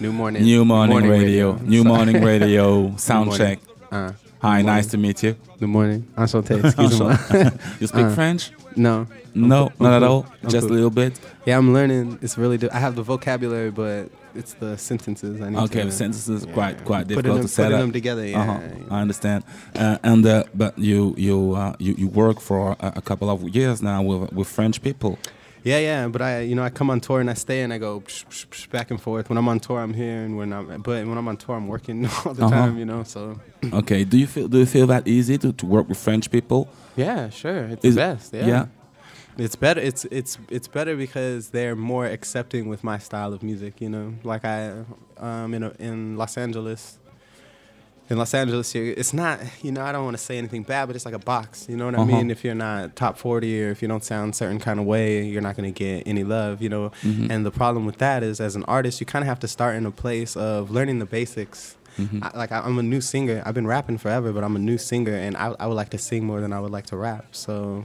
S8: New morning.
S3: New Morning, Radio. New
S8: Sorry.
S3: Morning Radio. *laughs* Sound
S8: morning.
S3: check.
S8: Uh,
S3: Hi, nice to meet you.
S8: Good morning. *laughs* Enchanté. Excuse-moi. *laughs*
S3: You speak
S8: Uh,
S3: French?
S8: no.
S3: No, not at all. Just a little bit.
S8: Yeah, I'm learning. It's really. Di- I have the vocabulary, but it's the sentences. I need
S3: Okay,
S8: to.
S3: the sentences
S8: yeah,
S3: quite quite difficult
S8: them,
S3: to set
S8: putting
S3: up.
S8: them together. Yeah.
S3: Uh-huh. I understand. Uh, and uh, but you you uh, you you work for a, a couple of years now with with French people.
S8: Yeah, yeah, but I, you know, I come on tour and I stay and I go psh, psh, psh, back and forth. When I'm on tour, I'm here, and when I'm, but when I'm on tour, I'm working *laughs* all the
S3: Uh-huh.
S8: time, you know. So *clears throat*
S3: Okay. Do you feel do you feel that easy to, to work with French people?
S8: yeah, sure, it's
S3: Is-
S8: the best. Yeah.
S3: yeah.
S8: it's better. It's it's it's better because they're more accepting with my style of music. You know, like I, um, in a, in Los Angeles. In Los Angeles, it's not, you know, I don't want to say anything bad, but it's like a box. You know what I
S3: Uh-huh.
S8: mean? If you're not top 40 or if you don't sound certain kind of way, you're not going to get any love, you know?
S3: Mhm.
S8: And the problem with that is, as an artist, you kind of have to start in a place of learning the basics.
S3: Mhm.
S8: I, like I, I'm a new singer. I've been rapping forever, but I'm a new singer, and I, I would like to sing more than I would like to rap. So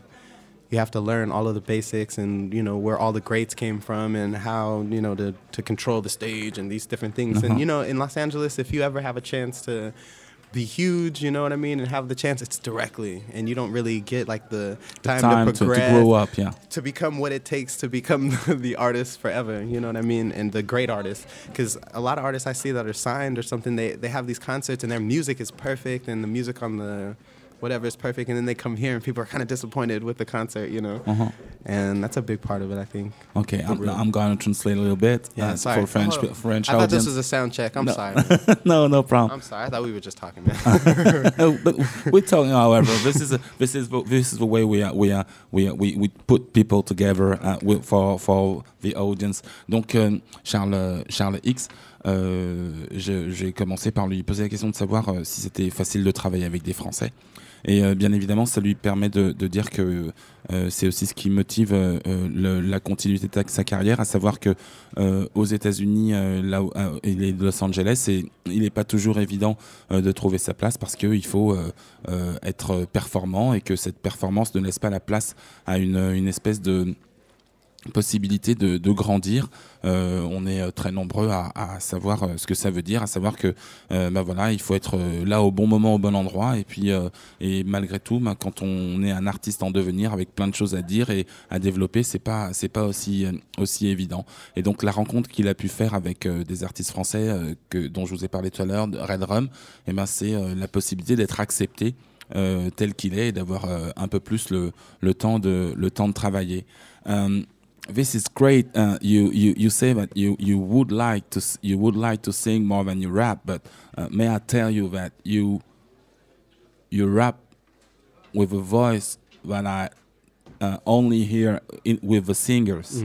S8: you have to learn all of the basics and you know where all the greats came from and how you know to to control the stage and these different things.
S3: Uh-huh.
S8: And you know, in Los Angeles, if you ever have a chance to be huge, you know what I mean, and have the chance, it's directly, and you don't really get like the time,
S3: Time
S8: to
S3: to, to grow up. Yeah.
S8: to become what it takes to become *laughs* the artist forever you know what i mean and the great artist because a lot of artists i see that are signed or something they, they have these concerts and their music is perfect and the music on the whatever is perfect and then they come here and people are kind of disappointed with the concert you know
S3: Uh-huh.
S8: and that's a big part of it i think
S3: Okay, I'm, I'm going to translate a little bit
S8: yeah
S3: uh,
S8: sorry
S3: for French
S8: on.
S3: French
S8: i thought this
S3: audience.
S8: was a sound check i'm
S3: No.
S8: sorry *laughs*
S3: no, no problem.
S8: i'm sorry i thought we were just talking man *laughs*
S3: No, but we're talking, however, this is a, *laughs* this is the- this is the way we are we are we are, we, we put people together uh, with, for for the audience. Donc euh, Charles Charles X, euh, je- j'ai commencé par lui poser la question de savoir euh, si c'était facile de travailler avec des Français. Et euh, bien évidemment, ça lui permet de, dire que euh, c'est aussi ce qui motive euh, la continuité de sa carrière, à savoir que aux États-Unis, là où il est de Los Angeles, et il n'est pas toujours évident de trouver sa place parce qu'il faut être performant et que cette performance ne laisse pas la place à une espèce de possibilité de, de grandir. Euh, on est euh, très nombreux à, à savoir euh, ce que ça veut dire, à savoir que euh, bah voilà, il faut être euh, là au bon moment, au bon endroit. Et puis, euh, et malgré tout, bah, quand on est un artiste en devenir avec plein de choses à dire et à développer, c'est pas c'est pas aussi aussi évident. Et donc la rencontre qu'il a pu faire avec des artistes français que dont je vous ai parlé tout à l'heure, Red Rum, et ben c'est euh, la possibilité d'être accepté tel qu'il est et d'avoir un peu plus le, le temps de le temps de travailler. This is great. Uh, you, you you say that you you would like to you would like to sing more than you rap, but uh, may I tell you that you you rap with a voice that I uh, only hear in, with the singers,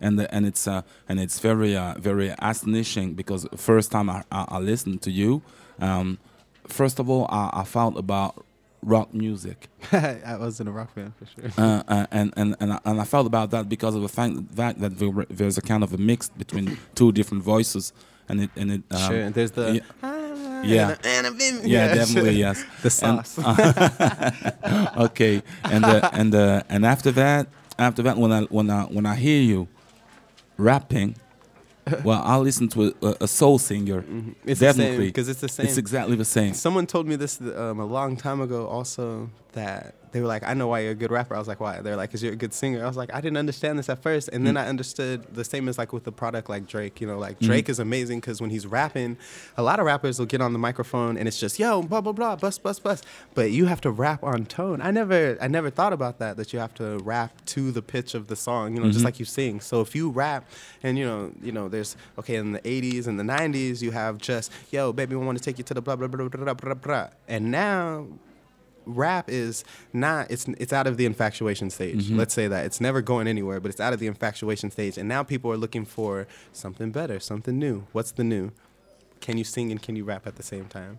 S3: and the, and it's uh, and it's very uh, very astonishing because first time I, I, I listened to you, um, first of all I, I about rock music. *laughs*
S8: i was in a rock band for sure.
S3: Uh, uh, and and and I, and I felt about that because of the fact that, that there, there's a kind of a mix between *laughs* two different voices, and it and it um,
S8: sure and there's the
S3: yeah. Yeah. definitely yes.
S8: The
S3: And-
S8: sauce. *laughs*
S3: Okay and uh, and uh, and after that after that when I when I when I hear you rapping, *laughs* well I listen to a, a, soul singer.
S8: It's the same
S3: definitely.
S8: because it's the same.
S3: it's exactly the same.
S8: Someone told me this um, a long time ago also that they were like, I know why you're a good rapper. I was like, why? They're like, because you're a good singer. I was like, I didn't understand this at first. And then mm. I understood the same as like with the product like Drake. You know, like mm. Drake is amazing because when he's rapping, a lot of rappers will get on the microphone and it's just, yo, blah, blah, blah, bust, bust, bust. But you have to rap on tone. I never, I never thought about that, that you have to rap to the pitch of the song, you know, just mm-hmm. like you sing. So if you rap and, you know, you know, there's, okay, in the 80s and the 90s, you have just, yo, baby, I want to take you to the blah, blah, blah, blah, blah, blah, blah. And now rap is not it's it's out of the infatuation stage. Mm-hmm. Let's say that. It's never going anywhere, but it's out of the infatuation stage. And now people are looking for something better, something new. What's the new? Can you sing and can you rap at the same time?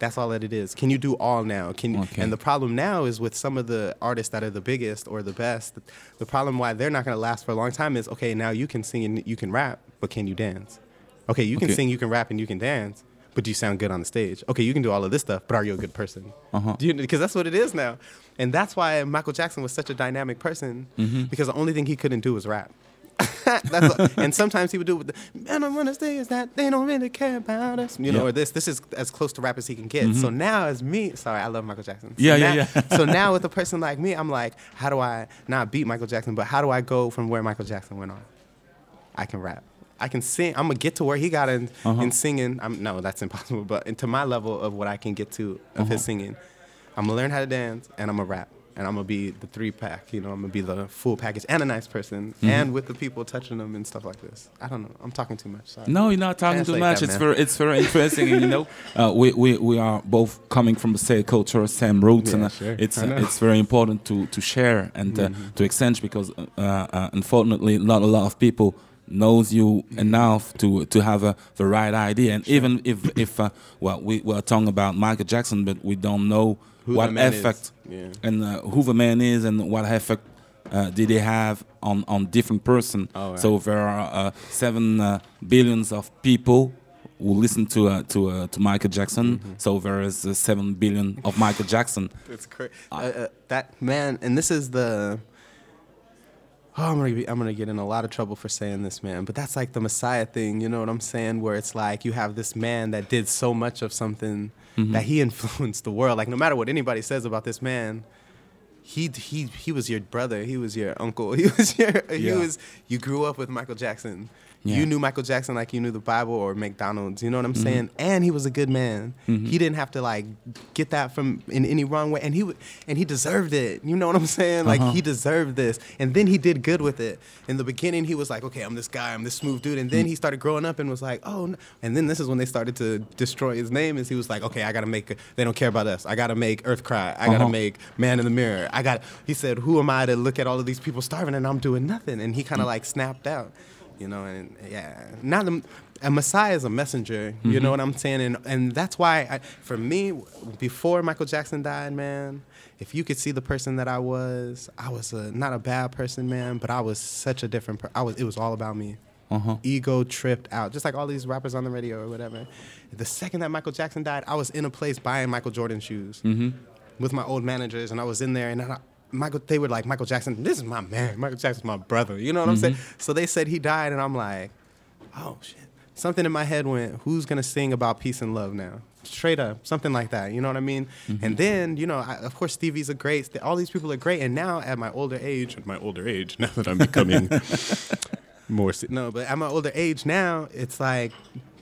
S8: That's all that it is. Can you do all now? Can
S3: Okay.
S8: and the problem now is with some of the artists that are the biggest or the best. The problem why they're not going to last for a long time is okay. Now you can sing and you can rap, but can you dance? Okay, you can
S3: Okay.
S8: sing, you can rap, and you can dance, but do you sound good on the stage? Okay, you can do all of this stuff, but are you a good person?
S3: Uh-huh.
S8: Because that's what it is now, and that's why Michael Jackson was such a dynamic person
S3: Mm-hmm.
S8: because the only thing he couldn't do was rap. *laughs* That's what- and sometimes he would do it with the man. I want to say is that they don't really care about us, you know,
S3: Yeah.
S8: or this. This is as close to rap as he can get. So now, as me, sorry, I love Michael Jackson. So
S3: Yeah, yeah, yeah. *laughs*
S8: so now with a person like me, I'm like, how do I not beat Michael Jackson, but how do I go from where Michael Jackson went on? I can rap. I can sing. I'm gonna get to where he got in
S3: Uh-huh.
S8: in singing. I'm no, that's impossible. But into my level of what I can get to of
S3: Uh-huh.
S8: his singing, I'm gonna learn how to dance and I'm gonna rap and I'm gonna be the three pack. You know, I'm gonna be the full package and a nice person
S3: Mm-hmm.
S8: and with the people touching them and stuff like this. I don't know. I'm talking too much. Sorry.
S3: No, you're not talking too much.
S8: that,
S3: it's
S8: man.
S3: very, it's very interesting. and, you know, *laughs* uh, we, we we are both coming from the same culture, same roots,
S8: Yeah,
S3: and uh,
S8: sure.
S3: it's.
S8: Mm-hmm.
S3: uh, it's very important to to share and uh, to exchange because uh, uh, unfortunately, not a lot of people knows you
S8: Mm-hmm.
S3: enough to to have uh, the right idea. And even if if uh, well, we we are talking about Michael Jackson, but we don't know
S8: Who
S3: what
S8: the man is.
S3: effect
S8: Yeah.
S3: and uh, who the man is and what effect uh, did he have on on different person.
S8: Oh, right.
S3: So there are uh, seven uh, billions of people who listen to uh, to uh, to Michael Jackson.
S8: Mm-hmm.
S3: So there is uh, seven billion of Michael Jackson. *laughs*
S8: It's crazy. Uh, uh, that man, and this is the. Oh, I'm gonna be, I'm gonna get in a lot of trouble for saying this, man. But that's like the Messiah thing, you know what I'm saying? Where it's like you have this man that did so much of something mm-hmm. that he influenced the world. Like no matter what anybody says about this man, he he he was your brother. He was your uncle. *laughs* He was your he was. You grew up with Michael Jackson.
S3: Yeah.
S8: You knew Michael Jackson like you knew the Bible or McDonald's. You know what
S3: Mm-hmm.
S8: I'm saying? And he was a good man. He didn't have to like get that from in any wrong way. And he would and he deserved it. You know what I'm saying? Like
S3: Uh-huh.
S8: he deserved this. And then he did good with it. In the beginning, he was like, okay, I'm this guy. I'm this smooth dude. And then
S3: Mm.
S8: he started growing up and was like, oh. No. And then this is when they started to destroy his name. Is he was like, okay, I gotta make. They don't care about us. I gotta make Earth cry. I gotta
S3: Uh-huh.
S8: make Man in the Mirror. I got. He said, who am I to look at all of these people starving and I'm doing nothing? And he kind of
S3: Mm.
S8: like snapped out you know and yeah. Not a, a messiah is a messenger you
S3: Mm-hmm.
S8: know what i'm saying? And and that's why I, for me before michael jackson died man if you could see the person that i was i was a, not a bad person man but i was such a different per- i was it was all about me.
S3: Uh-huh.
S8: ego tripped out just like all these rappers on the radio or whatever. The second that michael jackson died i was in a place buying michael jordan shoes with my old managers, and I was in there, and I, Michael, they were like, Michael Jackson, this is my man. Michael Jackson's my brother. You know what I'm mm-hmm. saying? So they said he died, and I'm like, oh shit. Something in my head went, who's gonna sing about peace and love now? Straight up, something like that. You know what I mean? Mm-hmm. And then, you know, I, of course, Stevie's a great. All these people are great, and now at my older age, at my older age, *laughs* now that I'm becoming *laughs* more no, but at my older age now, it's like,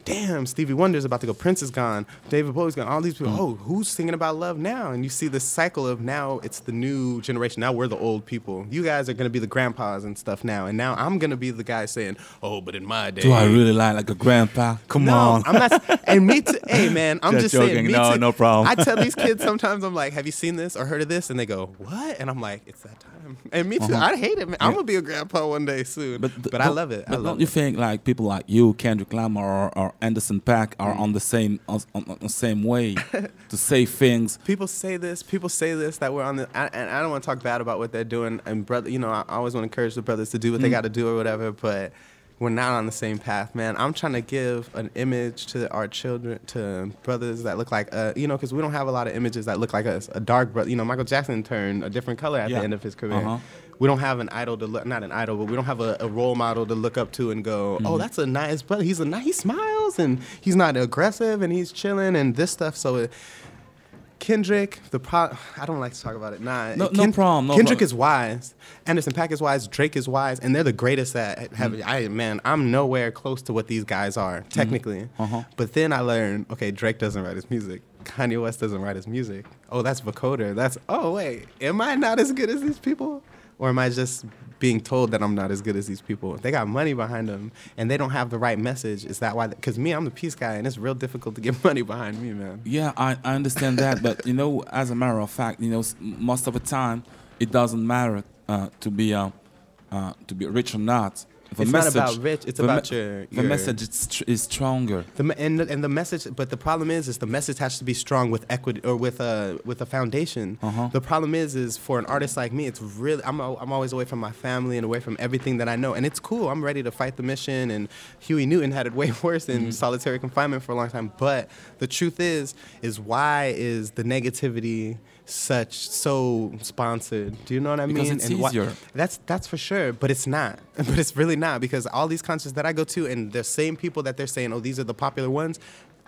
S8: damn, Stevie Wonder's about to go. Prince is gone. David Bowie's gone. All these people. Mm. Oh, who's singing about love now? And you see this cycle of now it's the new generation. Now we're the old people. You guys are gonna be the grandpas and stuff now, and now I'm gonna be the guy saying, oh, but in my day.
S3: Do I really like like a grandpa? Come
S8: no,
S3: on.
S8: I'm not. *laughs* And me too. Hey, man, I'm
S3: Just
S8: just,
S3: joking.
S8: saying. Me
S3: No,
S8: too.
S3: no problem.
S8: I tell these kids *laughs* sometimes, I'm like, "Have you seen this or heard of this?" And they go, "What?" And I'm like, "It's that time." And me too. Uh-huh. I hate it, man. I'm gonna be a grandpa one day soon. But,
S3: th-
S8: I
S3: don't-
S8: love it. I
S3: But
S8: love
S3: don't
S8: it.
S3: you think like people like you, Kendrick Lamar or, or Anderson .Paak are
S8: Mm.
S3: on the same on, on, the same way *laughs* to say things?
S8: people say this. People say this that we're on the. I, and I don't want to talk bad about what they're doing. And brother, you know, I always want to encourage the brothers to do what they got to do or whatever. But we're not on the same path, man. I'm trying to give an image to our children, to brothers that look like, uh, you know, because we don't have a lot of images that look like us. A dark brother, you know, Michael Jackson turned a different color at
S3: Yeah.
S8: the end of his career.
S3: Uh-huh.
S8: We don't have an idol to look, not an idol, but we don't have a, a role model to look up to and go, oh, that's a nice brother. He's a nice, he smiles and he's not aggressive and he's chilling and this stuff. So it, Kendrick, the pro, I don't like to talk about it. Nah,
S3: No- no problem, no
S8: Kendrick
S3: problem.
S8: is wise. Anderson .Paak is wise. Drake is wise, and they're the greatest at having.
S3: Mm-hmm.
S8: I man, I'm nowhere close to what these guys are technically.
S3: Uh-huh.
S8: But then I learned, okay, Drake doesn't write his music. Kanye West doesn't write his music. Oh, that's vocoder. That's oh wait, am I not as good as these people, or am I just being told that I'm not as good as these people? They got money behind them, and they don't have the right message. Is that why? Because me, I'm the peace guy, and it's real difficult to get *laughs* money behind me, man.
S3: Yeah, I, I understand that, but you know, as a matter of fact, you know, most of the time, it doesn't matter uh, to be uh, uh, to be rich or not. The
S8: It's not about rich, it's about your-
S3: the message is, str- is stronger.
S8: The, me- and, the, and the message, but the problem is, is the message has to be strong with equity or with a with a foundation.
S3: Uh-huh.
S8: The problem is, is for an artist like me, it's really I'm al- I'm always away from my family and away from everything that I know, and it's cool. I'm ready to fight the mission, and Huey Newton had it way *laughs* worse in solitary confinement for a long time. But the truth is, is why is the negativity such so sponsored. Do you know what I
S3: Because
S8: mean?
S3: it's
S8: And why-
S3: easier.
S8: that's that's for sure, but it's not. *laughs* But it's really not because all these concerts that I go to, and the same people that they're saying, oh, these are the popular ones.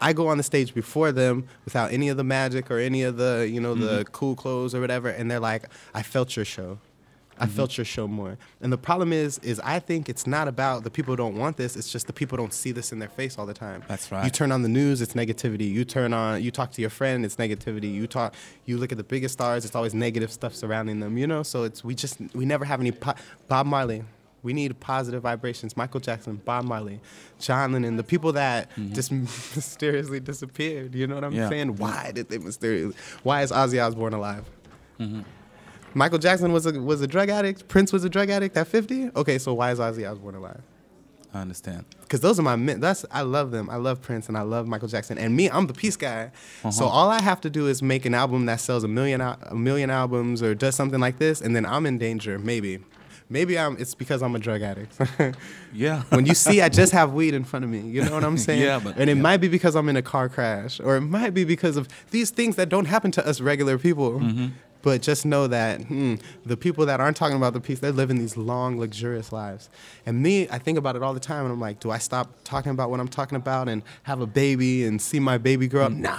S8: I go on the stage before them without any of the magic or any of the you know mm-hmm. the cool clothes or whatever, and they're like, I felt your show. I felt your show more. And the problem is, is I think it's not about the people who don't want this. It's just the people don't see this in their face all the time.
S3: That's right.
S8: You turn on the news, it's negativity. You turn on, you talk to your friend, it's negativity. You talk, you look at the biggest stars, it's always negative stuff surrounding them. You know, so it's we just we never have any. Po- Bob Marley, we need positive vibrations. Michael Jackson, Bob Marley, John Lennon, the people that just *laughs* mysteriously disappeared. You know what I'm
S3: Yeah.
S8: saying? Why did they mysteriously? Why is Ozzy Osbourne alive?
S3: Mm-hmm.
S8: Michael Jackson was a was a drug addict. Prince was a drug addict at 50. Okay, so why is Ozzy Osbourne alive?
S3: I understand.
S8: Because those are my men. That's I love them. I love Prince and I love Michael Jackson. And me, I'm the peace guy. So
S3: Uh-huh.
S8: all I have to do is make an album that sells a million al- a million albums or does something like this, and then I'm in danger. Maybe, maybe I'm. It's because I'm a drug addict. *laughs*
S3: Yeah.
S8: when you see I just have weed in front of me, you know what I'm *laughs* saying?
S3: Yeah, but-
S8: and it
S3: yeah.
S8: might be because I'm in a car crash, or it might be because of these things that don't happen to us regular people.
S3: Mm-hmm.
S8: But just know that hmm, the people that aren't talking about the peace, they're living these long, luxurious lives. And me, I think about it all the time, and I'm like, do I stop talking about what I'm talking about and have a baby and see my baby grow up? No,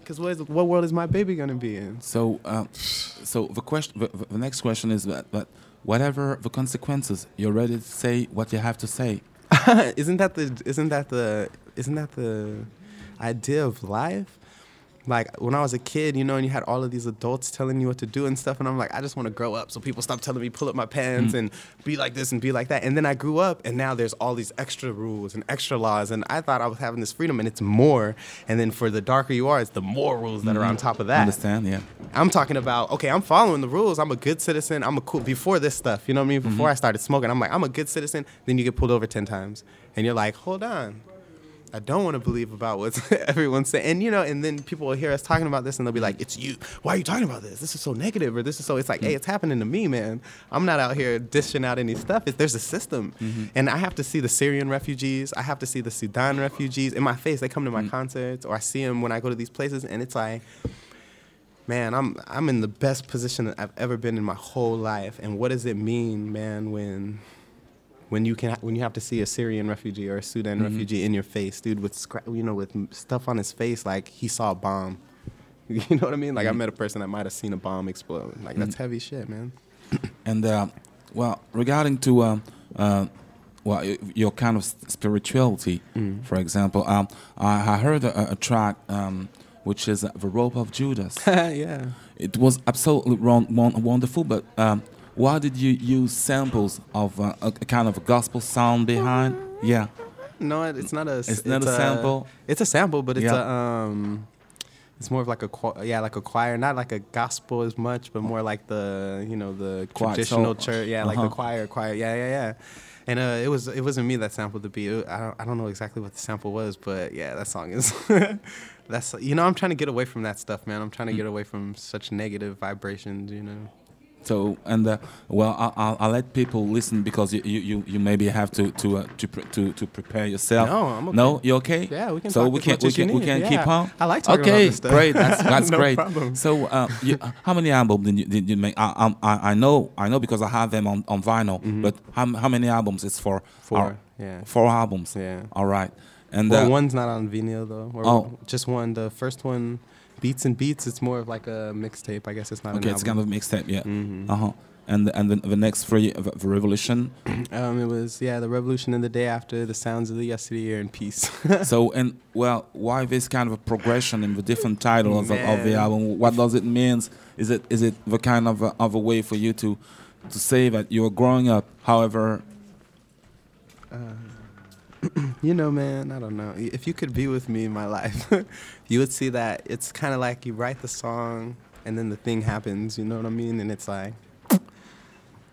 S8: because what, is- what world is my baby gonna be in?
S3: So, uh, so the question, the, the next question is that, that whatever the consequences, you're ready to say what you have to say. *laughs*
S8: isn't that the isn't that the isn't that the idea of life? Like when I was a kid, you know, and you had all of these adults telling you what to do and stuff, and I'm like, I just want to grow up, so people stop telling me pull up my pants mm. and be like this and be like that. And then I grew up, and now there's all these extra rules and extra laws, and I thought I was having this freedom, and it's more. And then for the darker you are, it's the more rules that are on mm. top of that.
S3: Understand? Yeah.
S8: I'm talking about, okay, I'm following the rules. I'm a good citizen. I'm a cool, before this stuff, you know what I mean? Before mm-hmm. I started smoking, I'm like, I'm a good citizen. Then you get pulled over 10 times. And you're like, hold on. I don't want to believe about what *laughs* everyone's saying. And, you know, and then people will hear us talking about this and they'll be like, it's you. Why are you talking about this? This is so negative. Or this is so, it's like, mm. hey, it's happening to me, man. I'm not out here dishing out any stuff. There's a system. Mm-hmm. And I have to see the Syrian refugees. I have to see the Sudan refugees in my face. They come to my mm. concerts or I see them when I go to these places. And it's like, man, I'm I'm in the best position that I've ever been in my whole life. And what does it mean, man, when when you can when you have to see a Syrian refugee or a Sudan refugee in your face, dude, with scra- you know with stuff on his face like he saw a bomb. *laughs* You know what I mean? Like I met a person that might have seen a bomb explode. Like that's heavy shit, man. *clears throat*
S3: And uh, well, regarding to um, uh, well, your kind of spirituality, for example, um, I, I heard a, a track um, which is uh, "The Rope of Judas." *laughs*
S8: yeah.
S3: it was absolutely wrong, won- wonderful, but um, why did you use samples of uh, a, a kind of a gospel sound behind? Yeah,
S8: No, it's not a. s-
S3: It's not a sample?
S8: It's a sample, but it's
S3: Yeah.
S8: a um. It's more of like a yeah, like a choir, not like a gospel as much, but more like the you know the
S3: Choir,
S8: traditional
S3: so-
S8: church, yeah, like the
S3: uh-huh.
S8: choir, choir, yeah, yeah, yeah. And uh, it was it wasn't me that sampled the beat. It- I don't I don't know exactly what the sample was, but yeah, that song is. *laughs* that's you know I'm trying to get away from that stuff, man. I'm trying to
S3: Mm.
S8: get away from such negative vibrations, you know.
S3: So and uh, well, I, I'll, I'll let people listen because you you, you, maybe have to to uh, to, to to prepare yourself.
S8: No, I'm okay.
S3: No, you okay?
S8: Yeah, we can
S3: So
S8: talk
S3: we can we can we can
S8: Yeah,
S3: keep on.
S8: I like talking about
S3: okay,
S8: this stuff.
S3: great. That's *laughs* that's
S8: No
S3: great.
S8: problem.
S3: So uh, you, how many albums did you, did you make? I, I I know I know because I have them on, on vinyl. But how how many albums? It's for.
S8: Four,
S3: our-
S8: yeah.
S3: Four albums.
S8: Yeah.
S3: All right. And
S8: Well,
S3: uh,
S8: one's not on vinyl though. Or
S3: Oh.
S8: just one. The first one, Beats and Beats. It's more of like a mixtape. I guess it's not.
S3: okay, it's kind of mixtape. Yeah.
S8: Mhm.
S3: Uh huh. And and the, the next three, the, the Revolution. *clears throat*
S8: Um, it was yeah, the revolution in the day after, the sounds of the yesteryear, and peace. *laughs*
S3: so and well, why this kind of a progression in the different titles of, of the album? What does it mean? Is it is it the kind of a, of a way for you to to say that you are growing up? However, *clears throat*
S8: you know, man, I don't know. If you could be with me in my life, *laughs* you would see that it's kind of like you write the song, and then the thing happens. You know what I mean? And it's like.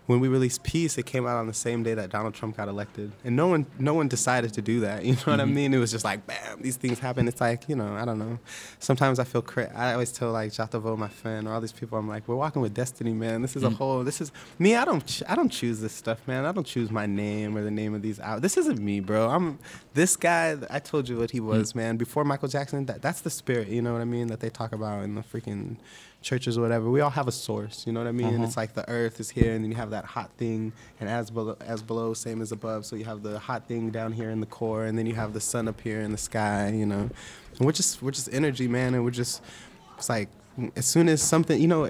S8: When we released Peace, it came out on the same day that Donald Trump got elected, and no one, no one decided to do that. *laughs* You know what I mm-hmm. mean? It was just like, bam, these things happen. It's like, you know, I don't know. Sometimes I feel, cra- I always tell like Jatavo, my friend, or all these people, I'm like, we're walking with destiny, man. This is a mm. whole, this is me. I don't, ch- I don't choose this stuff, man. I don't choose my name or the name of these out. This isn't me, bro. I'm this guy. I told you what he mm. was, man. Before Michael Jackson, that, that's the spirit. You know what I mean? That they talk about in the freaking churches or whatever, we all have a source. You know what I mean?
S3: Uh-huh.
S8: It's like the earth is here, and then you have that hot thing, and as below, as below, same as above. So you have the hot thing down here in the core, and then you have the sun up here in the sky. You know, and we're just we're just energy, man, and we're just it's like as soon as something you know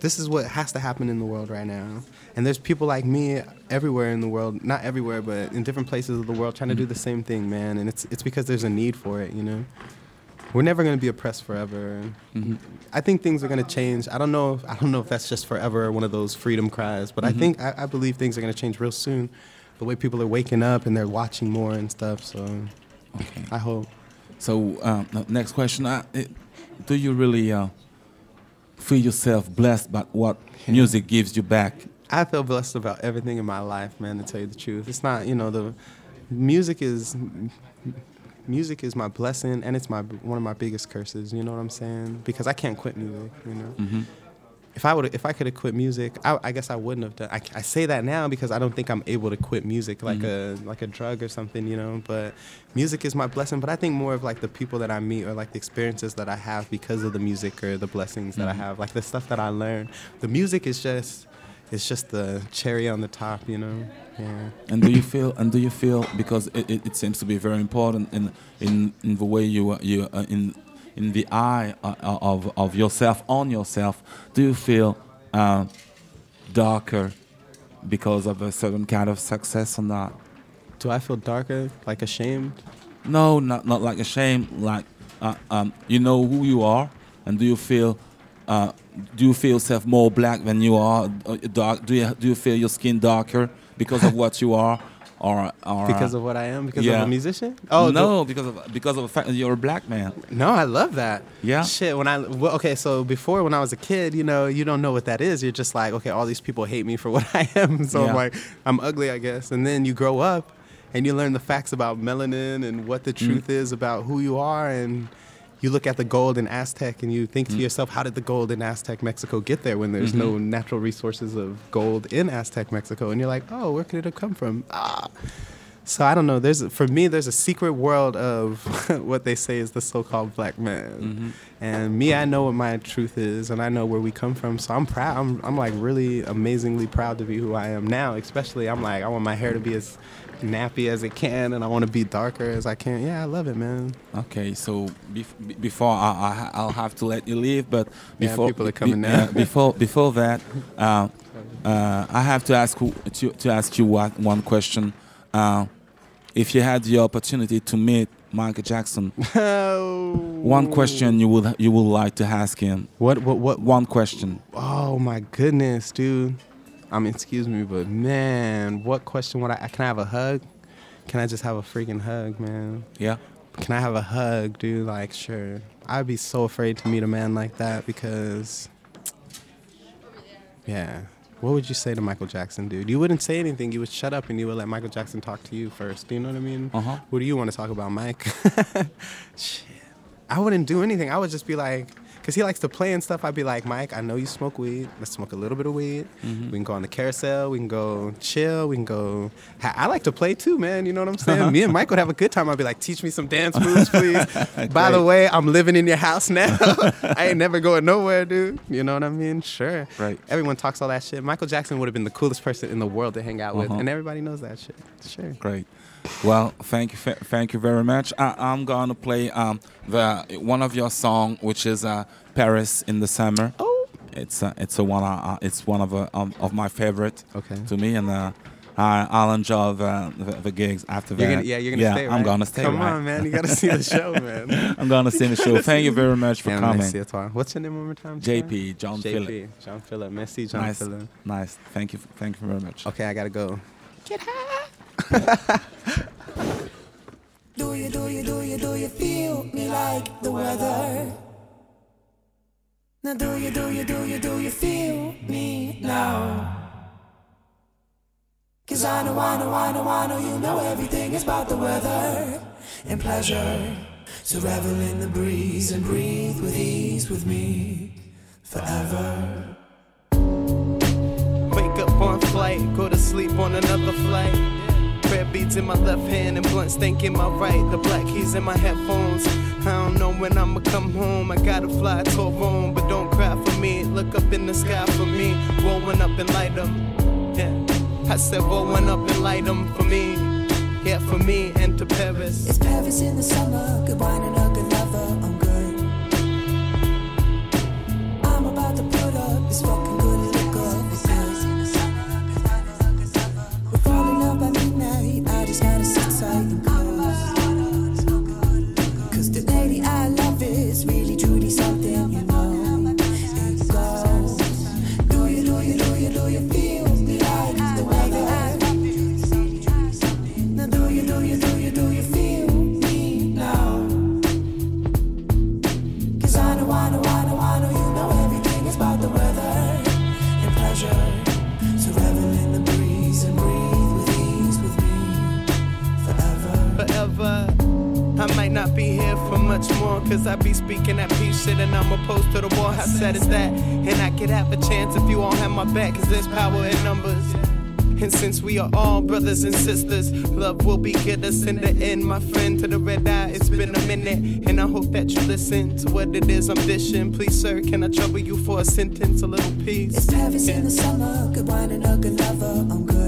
S8: this is what has to happen in the world right now and there's people like me everywhere in the world not everywhere but in different places of the world trying to do the same thing man and it's it's because there's a need for it you know we're never going to be oppressed forever. I think things are going to change. I don't know if, i don't know if that's just forever one of those freedom cries but i think I, I believe things are going to change real soon. The way people are waking up and they're watching more and stuff so
S3: Okay.
S8: i hope.
S3: So the next question: uh, it- Do you really uh, feel yourself blessed by what music gives you back?
S8: I feel blessed about everything in my life, man. To tell you the truth, it's not you know the music is music is my blessing and it's my one of my biggest curses. You know what I'm saying? Because I can't quit music. You know,
S3: Mm-hmm.
S8: if I would if I could have quit music, I, I guess I wouldn't have done. I, I say that now because I don't think I'm able to quit music like a like a drug or something. You know, but music is my blessing. But I think more of like the people that I meet or like the experiences that I have because of the music or the blessings that I have, like the stuff that I learn. The music is just it's just the cherry on the top, you know. Yeah.
S3: And do you feel? And do you feel? Because it, it, it seems to be very important in in, in the way you uh, you uh, in in the eye uh, of of yourself on yourself. Do you feel uh, darker because of a certain kind of success or not?
S8: Do I feel darker, like ashamed?
S3: No, not not like ashamed. Like uh, um, you know who you are, and do you feel? Uh, do you feel yourself more black than you are? Uh, dark? Do you do you feel your skin darker because of what you are, or or
S8: Because of what I am? Because
S3: yeah.
S8: of a musician?
S3: Oh
S8: the-
S3: no, because of because of the fact that you're a black man.
S8: No, I love that.
S3: Yeah?
S8: Shit, when I well, okay, so before when I was a kid, you know, you don't know what that is. You're just like, okay, all these people hate me for what *laughs* I am, so
S3: Yeah.
S8: I'm like, I'm ugly, I guess. And then you grow up, and you learn the facts about melanin and what the
S3: Mm.
S8: truth is about who you are, and you look at the gold in Aztec, and you think
S3: Mm.
S8: to yourself, how did the gold in Aztec Mexico get there when there's no
S3: Mm-hmm.
S8: natural resources of gold in Aztec Mexico? And you're like, oh, where could it have come from? Ah. So I don't know. There's for me, there's a secret world of *laughs* what they say is the so-called black man, and me, I know what my truth is, and I know where we come from. So I'm proud. I'm, I'm like really amazingly proud to be who I am now. Especially, I'm like I want my hair to be as nappy as it can, and I want to be darker as I can. Yeah, I love it, man.
S3: Okay, so bef- before I, I I'll have to let you leave, but
S8: Yeah,
S3: before
S8: people are coming
S3: be-
S8: now.
S3: uh, before before that, uh, uh, I have to ask to to ask you one one question. Uh, if you had the opportunity to meet Michael Jackson, *laughs* one question you would you would like to ask him.
S8: What? What? What?
S3: One question.
S8: Oh my goodness, dude. I mean, excuse me, but man, what question would I? Can I have a hug? Can I just have a freaking hug, man?
S3: Yeah.
S8: Can I have a hug, dude? Like, sure. I'd be so afraid to meet a man like that because, yeah. What would you say to Michael Jackson, dude? You wouldn't say anything. You would shut up and you would let Michael Jackson talk to you first. Do you know what I mean?
S3: Uh-huh.
S8: What do you want to talk about, Mike? *laughs* Shit. I wouldn't do anything. I would just be like, because he likes to play and stuff. I'd be like, Mike, I know you smoke weed. Let's smoke a little bit of weed.
S3: Mm-hmm.
S8: We can go on the carousel. We can go chill. We can go. I like to play too, man. You know what I'm saying? *laughs* Me and Mike would have a good time. I'd be like, teach me some dance moves, please. *laughs* By the way, I'm living in your house now. *laughs* I ain't never going nowhere, dude. You know what I mean? Sure.
S3: Right.
S8: Everyone talks all that shit. Michael Jackson would have been the coolest person in the world to hang out with,
S3: Uh-huh.
S8: and everybody knows that shit. Sure.
S3: Great. Well, thank you, thank you very much. I, I'm gonna play um, the one of your song, which is uh, "Paris in the Summer."
S8: Oh.
S3: It's uh, it's a one uh, uh, it's one of uh, um, of my favorite
S8: Okay.
S3: to me, and uh, I, I'll enjoy the, the, the gigs after
S8: You're
S3: that.
S8: gonna, yeah, you're gonna
S3: yeah,
S8: stay.
S3: I'm gonna stay.
S8: Come
S3: right?
S8: on, man. You gotta see the show, man. *laughs*
S3: I'm gonna see the show. Thank you very much for
S8: Yeah,
S3: coming.
S8: merci à toi. What's your name one more time?
S3: JP, John
S8: JP,
S3: Phillip.
S8: John Phillip. Merci, John
S3: Nice,
S8: Phillip.
S3: nice. Thank you, thank you very much.
S8: Okay, I gotta go. *laughs*
S9: Do you, do you, do you, do you feel me like the weather? Now do you, do you, do you, do you feel me now? Cause I know, I know, I know, I know you know everything is about the weather and pleasure. So revel in the breeze and breathe with ease with me forever.
S8: Wake up on flight, go to sleep on another flight. Prayer beads in my left hand and blunt stank in my right. The black keys in my headphones. I don't know when I'ma come home. I gotta fly to Rome, but don't cry for me. Look up in the sky for me. Rolling up and light 'em. Yeah. I said rolling up and light 'em for me. Yeah, for me and to Paris.
S9: It's Paris in the summer, good wine and
S8: much more, cause I be speaking that peace shit and I'm opposed to the war. How sad is that? And I could have a chance if you all have my back, cause there's power in numbers. And since we are all brothers and sisters, love will be get us in the end, my friend. To the red eye, it's been a minute, and I hope that you listen to what it is I'm dishing. Please, sir, can I trouble you for a sentence, a little piece?
S9: It's Paris in the summer, good wine and a good lover. I'm good.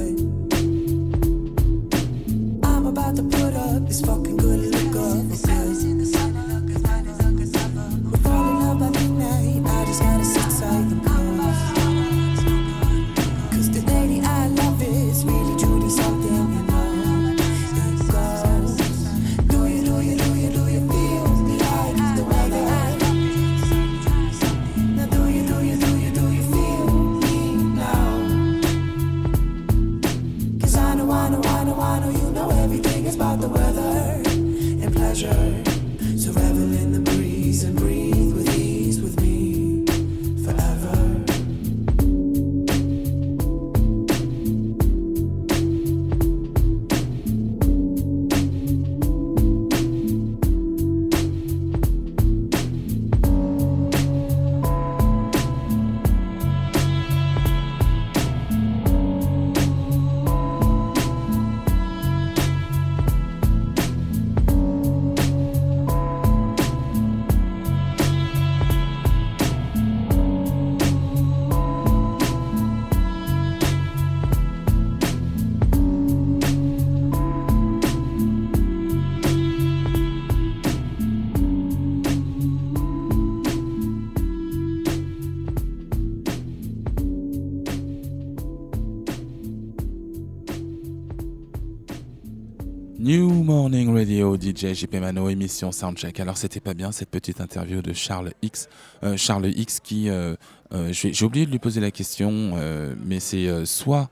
S3: DJ JP Mano, émission Soundcheck. Alors c'était pas bien cette petite interview de Charles X. Euh, Charles X qui, euh, euh, j'ai oublié de lui poser la question, mais c'est soit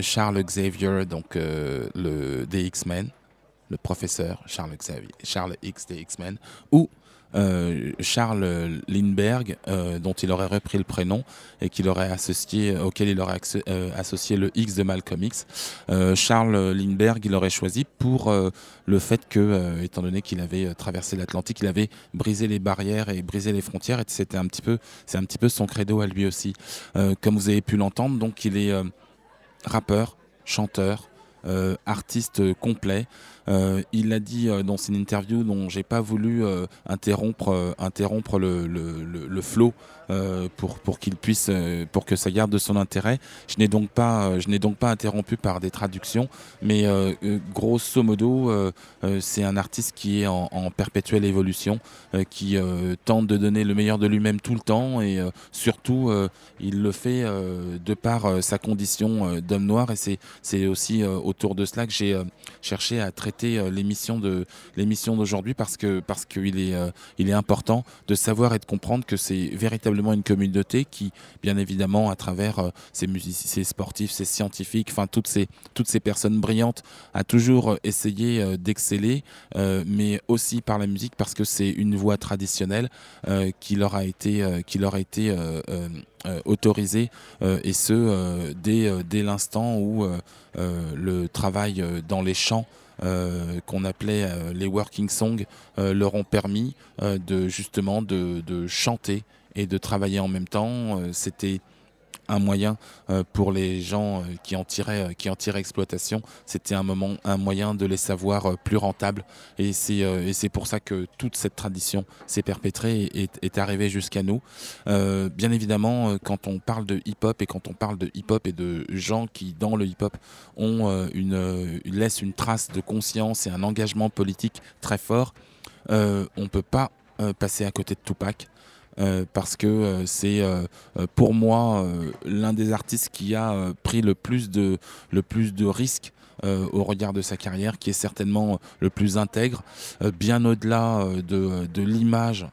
S3: Charles Xavier, donc le des X-Men, le professeur Charles Xavier, Charles X des X-Men, ou euh, Charles Lindbergh, euh, dont il aurait repris le prénom et qu'il aurait associé, auquel il aurait euh, associé le X de Malcolm X. Charles Lindbergh, il aurait choisi pour le fait que, étant donné qu'il avait traversé l'Atlantique, il avait brisé les barrières et brisé les frontières, et c'était un petit peu, c'est un petit peu son credo à lui aussi. Comme vous avez pu l'entendre, donc il est rappeur, chanteur, artiste complet. Euh, il l'a dit euh, dans une interview dont j'ai pas voulu euh, interrompre, interrompre le, le, le, le euh, pour, pour qu'il puisse, euh, pour que ça garde de son intérêt. Je n'ai donc pas, euh, je n'ai donc pas interrompu par des traductions, mais grosso modo, c'est un artiste qui est en, perpétuelle évolution, qui tente de donner le meilleur de lui-même tout le temps et surtout, il le fait de par sa condition d'homme noir et c'est c'est aussi autour de cela que j'ai cherché à traiter l'émission de l'émission d'aujourd'hui parce que parce qu'il est il est important de savoir et de comprendre que c'est véritablement une communauté qui bien évidemment à travers euh, ses musiciens, sportifs, ses scientifiques, enfin toutes ces toutes ces personnes brillantes a toujours euh, essayé euh, d'exceller euh, mais aussi par la musique parce que c'est une voie traditionnelle qui leur a été qui leur a été autorisée et ce dès dès l'instant où le travail dans les champs qu'on appelait les working songs leur ont permis de justement de chanter et de travailler en même temps. Euh, C'était un moyen euh, pour les gens euh, qui en tiraient, qui en exploitation. C'était un moment, un moyen de les savoir plus rentables. Et c'est pour ça que toute cette tradition s'est perpétrée et est, arrivée jusqu'à nous. Bien évidemment, quand on parle de hip-hop et quand on parle de hip-hop et de gens qui, dans le hip-hop, ont une, laissent une trace de conscience et un engagement politique très fort, on peut pas passer à côté de Tupac. Euh, parce que euh, c'est euh, pour moi l'un des artistes qui a pris le plus de, le plus de risques au regard de sa carrière, qui est certainement le plus intègre, bien au-delà de, de l'image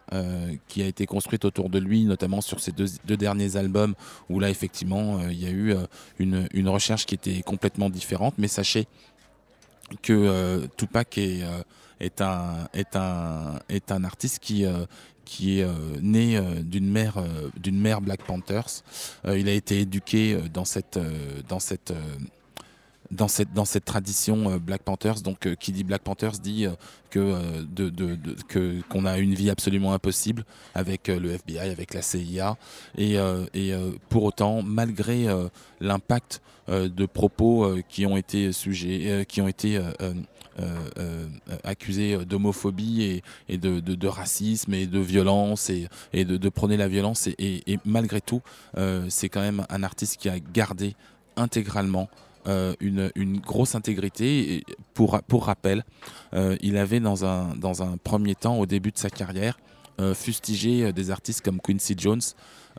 S3: qui a été construite autour de lui, notamment sur ses deux, deux derniers albums, où là effectivement il y a eu une, une recherche qui était complètement différente. Mais sachez que Tupac est, est, un, est, un, est un artiste qui, euh, qui est euh, né euh, d'une mère, d'une mère Black Panthers. Il a été éduqué dans cette, dans cette, dans cette, dans cette tradition Black Panthers. Donc, euh, qui dit Black Panthers dit que, de, que, qu'on a une vie absolument impossible avec le FBI, avec la CIA. Et, et pour autant, malgré l'impact de propos qui ont été sujets, qui ont été euh, euh, accusés d'homophobie et, de, racisme et de violence et, de, prôner la violence. Et, malgré tout, euh, c'est quand même un artiste qui a gardé intégralement une, grosse intégrité. Pour, rappel, il avait dans un premier temps, au début de sa carrière, euh, fustigé euh, des artistes comme Quincy Jones,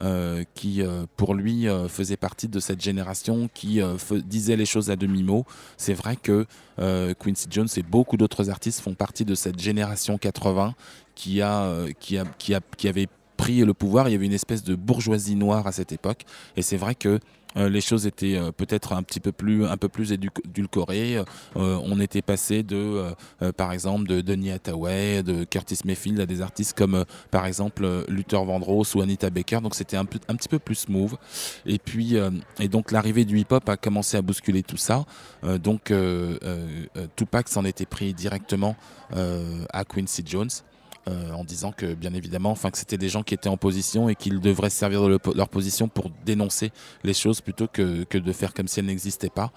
S3: euh, qui pour lui faisait partie de cette génération qui disait les choses à demi-mot. C'est vrai que Quincy Jones et beaucoup d'autres artistes font partie de cette génération 80 qui, a, qui, a, qui, a, qui avait pris le pouvoir. Il y avait une espèce de bourgeoisie noire à cette époque. Et c'est vrai que les choses étaient euh, peut-être un petit peu plus, un édulcorées. Euh, on était passé de, euh, euh, par exemple, de Denis Hathaway, de Curtis Mayfield à des artistes comme, euh, par exemple, euh, Luther Vandross ou Anita Baker. Donc c'était un, petit peu plus smooth. Et puis, euh, et donc l'arrivée du hip-hop a commencé à bousculer tout ça. Euh, donc euh, euh, euh, Tupac s'en était pris directement euh, à Quincy Jones. Euh, en disant que bien évidemment, enfin que c'était des gens qui étaient en position et qu'ils devraient se servir de le- leur position pour dénoncer les choses plutôt que, de faire comme si elles n'existaient pas.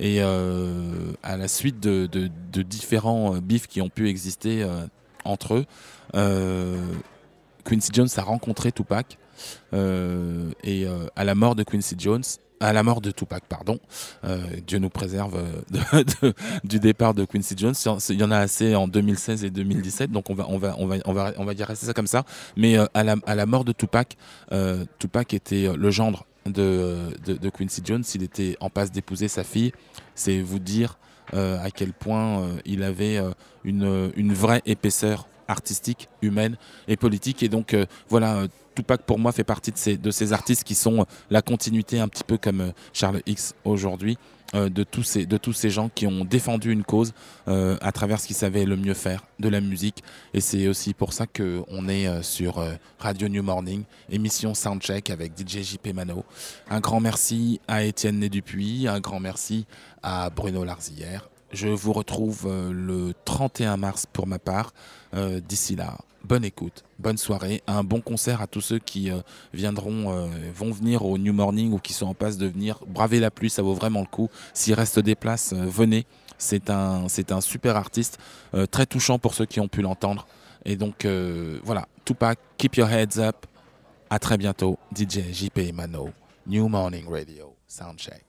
S3: Et euh, à la suite de, différents euh, bifs qui ont pu exister entre eux, Quincy Jones a rencontré Tupac et à la mort de Quincy Jones, à la mort de Tupac, pardon, euh, Dieu nous préserve euh, *laughs* du départ de Quincy Jones. Il y en a assez en 2016 et 2017, donc on va, on va, on va, on va, on va dire rester ça comme ça. Mais euh, à, la, à la mort de Tupac, Tupac était le gendre de, de, de Quincy Jones. Il était en passe d'épouser sa fille. C'est vous dire à quel point il avait une, une vraie épaisseur artistique, humaine et politique. Et donc voilà, Tupac pour moi fait partie de ces, artistes qui sont euh, la continuité un petit peu comme euh, Charles X aujourd'hui. euh, de, tous ces, de tous ces gens qui ont défendu une cause à travers ce qu'ils savaient le mieux faire, de la musique. Et c'est aussi pour ça qu'on est sur Radio New Morning, émission Soundcheck avec DJ JP Mano. Un grand merci à Étienne Né Dupuis, un grand merci à Bruno Larzillière. Je vous retrouve le 31 mars pour ma part. D'ici là, bonne écoute, bonne soirée, un bon concert à tous ceux qui euh, viendront, euh, vont venir au New Morning ou qui sont en passe de venir. Braver la pluie, ça vaut vraiment le coup. S'il reste des places, euh, venez. C'est un, super artiste, très touchant pour ceux qui ont pu l'entendre. Et donc voilà, Tupac, keep your heads up. À très bientôt, DJ JP Mano, New Morning Radio, Soundcheck.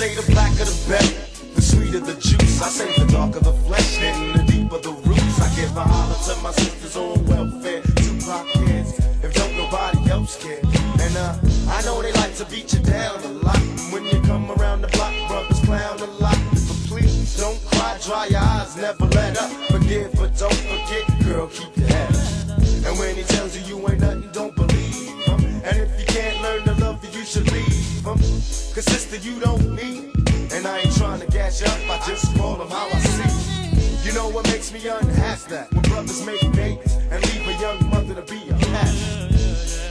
S10: Say the blacker the better, the sweeter the juice. I say the darker the flesh and the deeper the roots. I give a holler to my sisters on welfare, Tupac kids, if don't nobody else care. And uh, I know they like to beat you down a lot. When you come around the block, brothers clown a lot. But please don't cry, dry your eyes, never let up. Forgive, but don't forget, girl, keep your head up. And when he tells you you ain't nothing, don't believe him. And if you can't learn to love you, you should leave him. Sister, you don't need. And I ain't trying to gas you up, I just call them how I see. You know what makes me unhappy? That when brothers make babies and leave a young mother to be a pastor.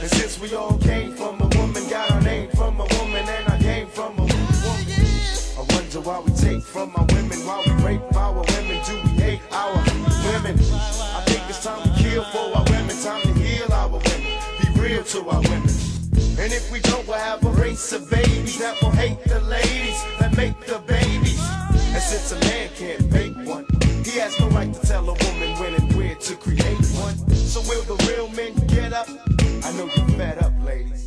S10: And since we all came from a woman, got our name from a woman, and I came from a woman. I wonder why we take from our women, why we rape our women, do we hate our women? I think it's time to kill for our women, time to heal our women, be real to our women. And if we don't, we'll have a race of babies that will hate the ladies that make the babies. And since a man can't make one, he has no right to tell a woman when and where to create one. So will the real men get up? I know you're fed up, ladies.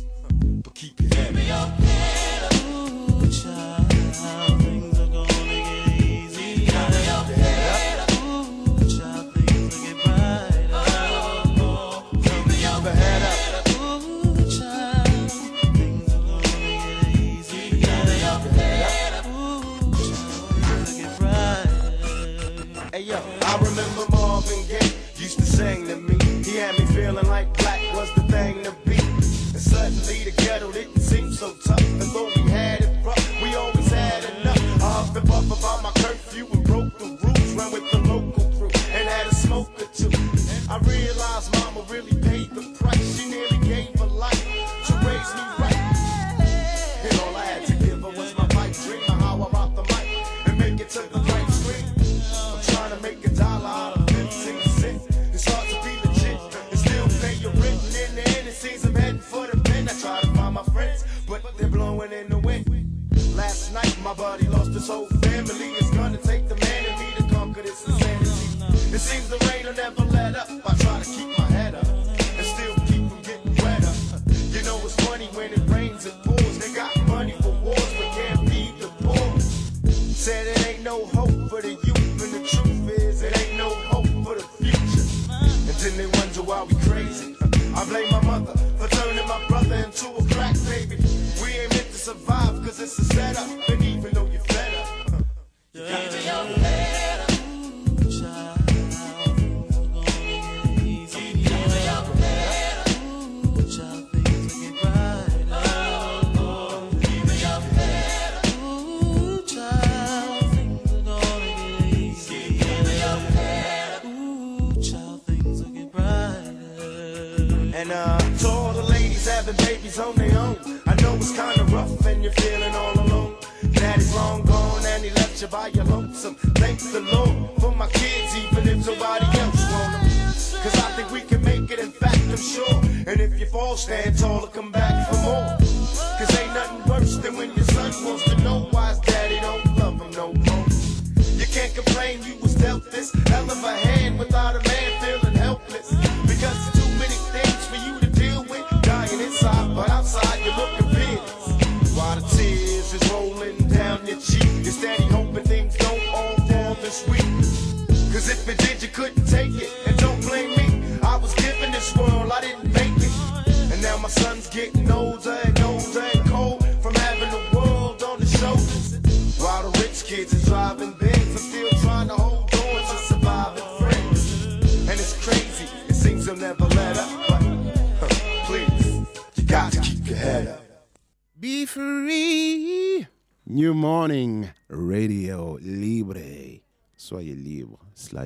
S10: Hey yo, I remember Marvin Gaye used to sing to me.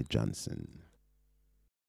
S1: Johnson.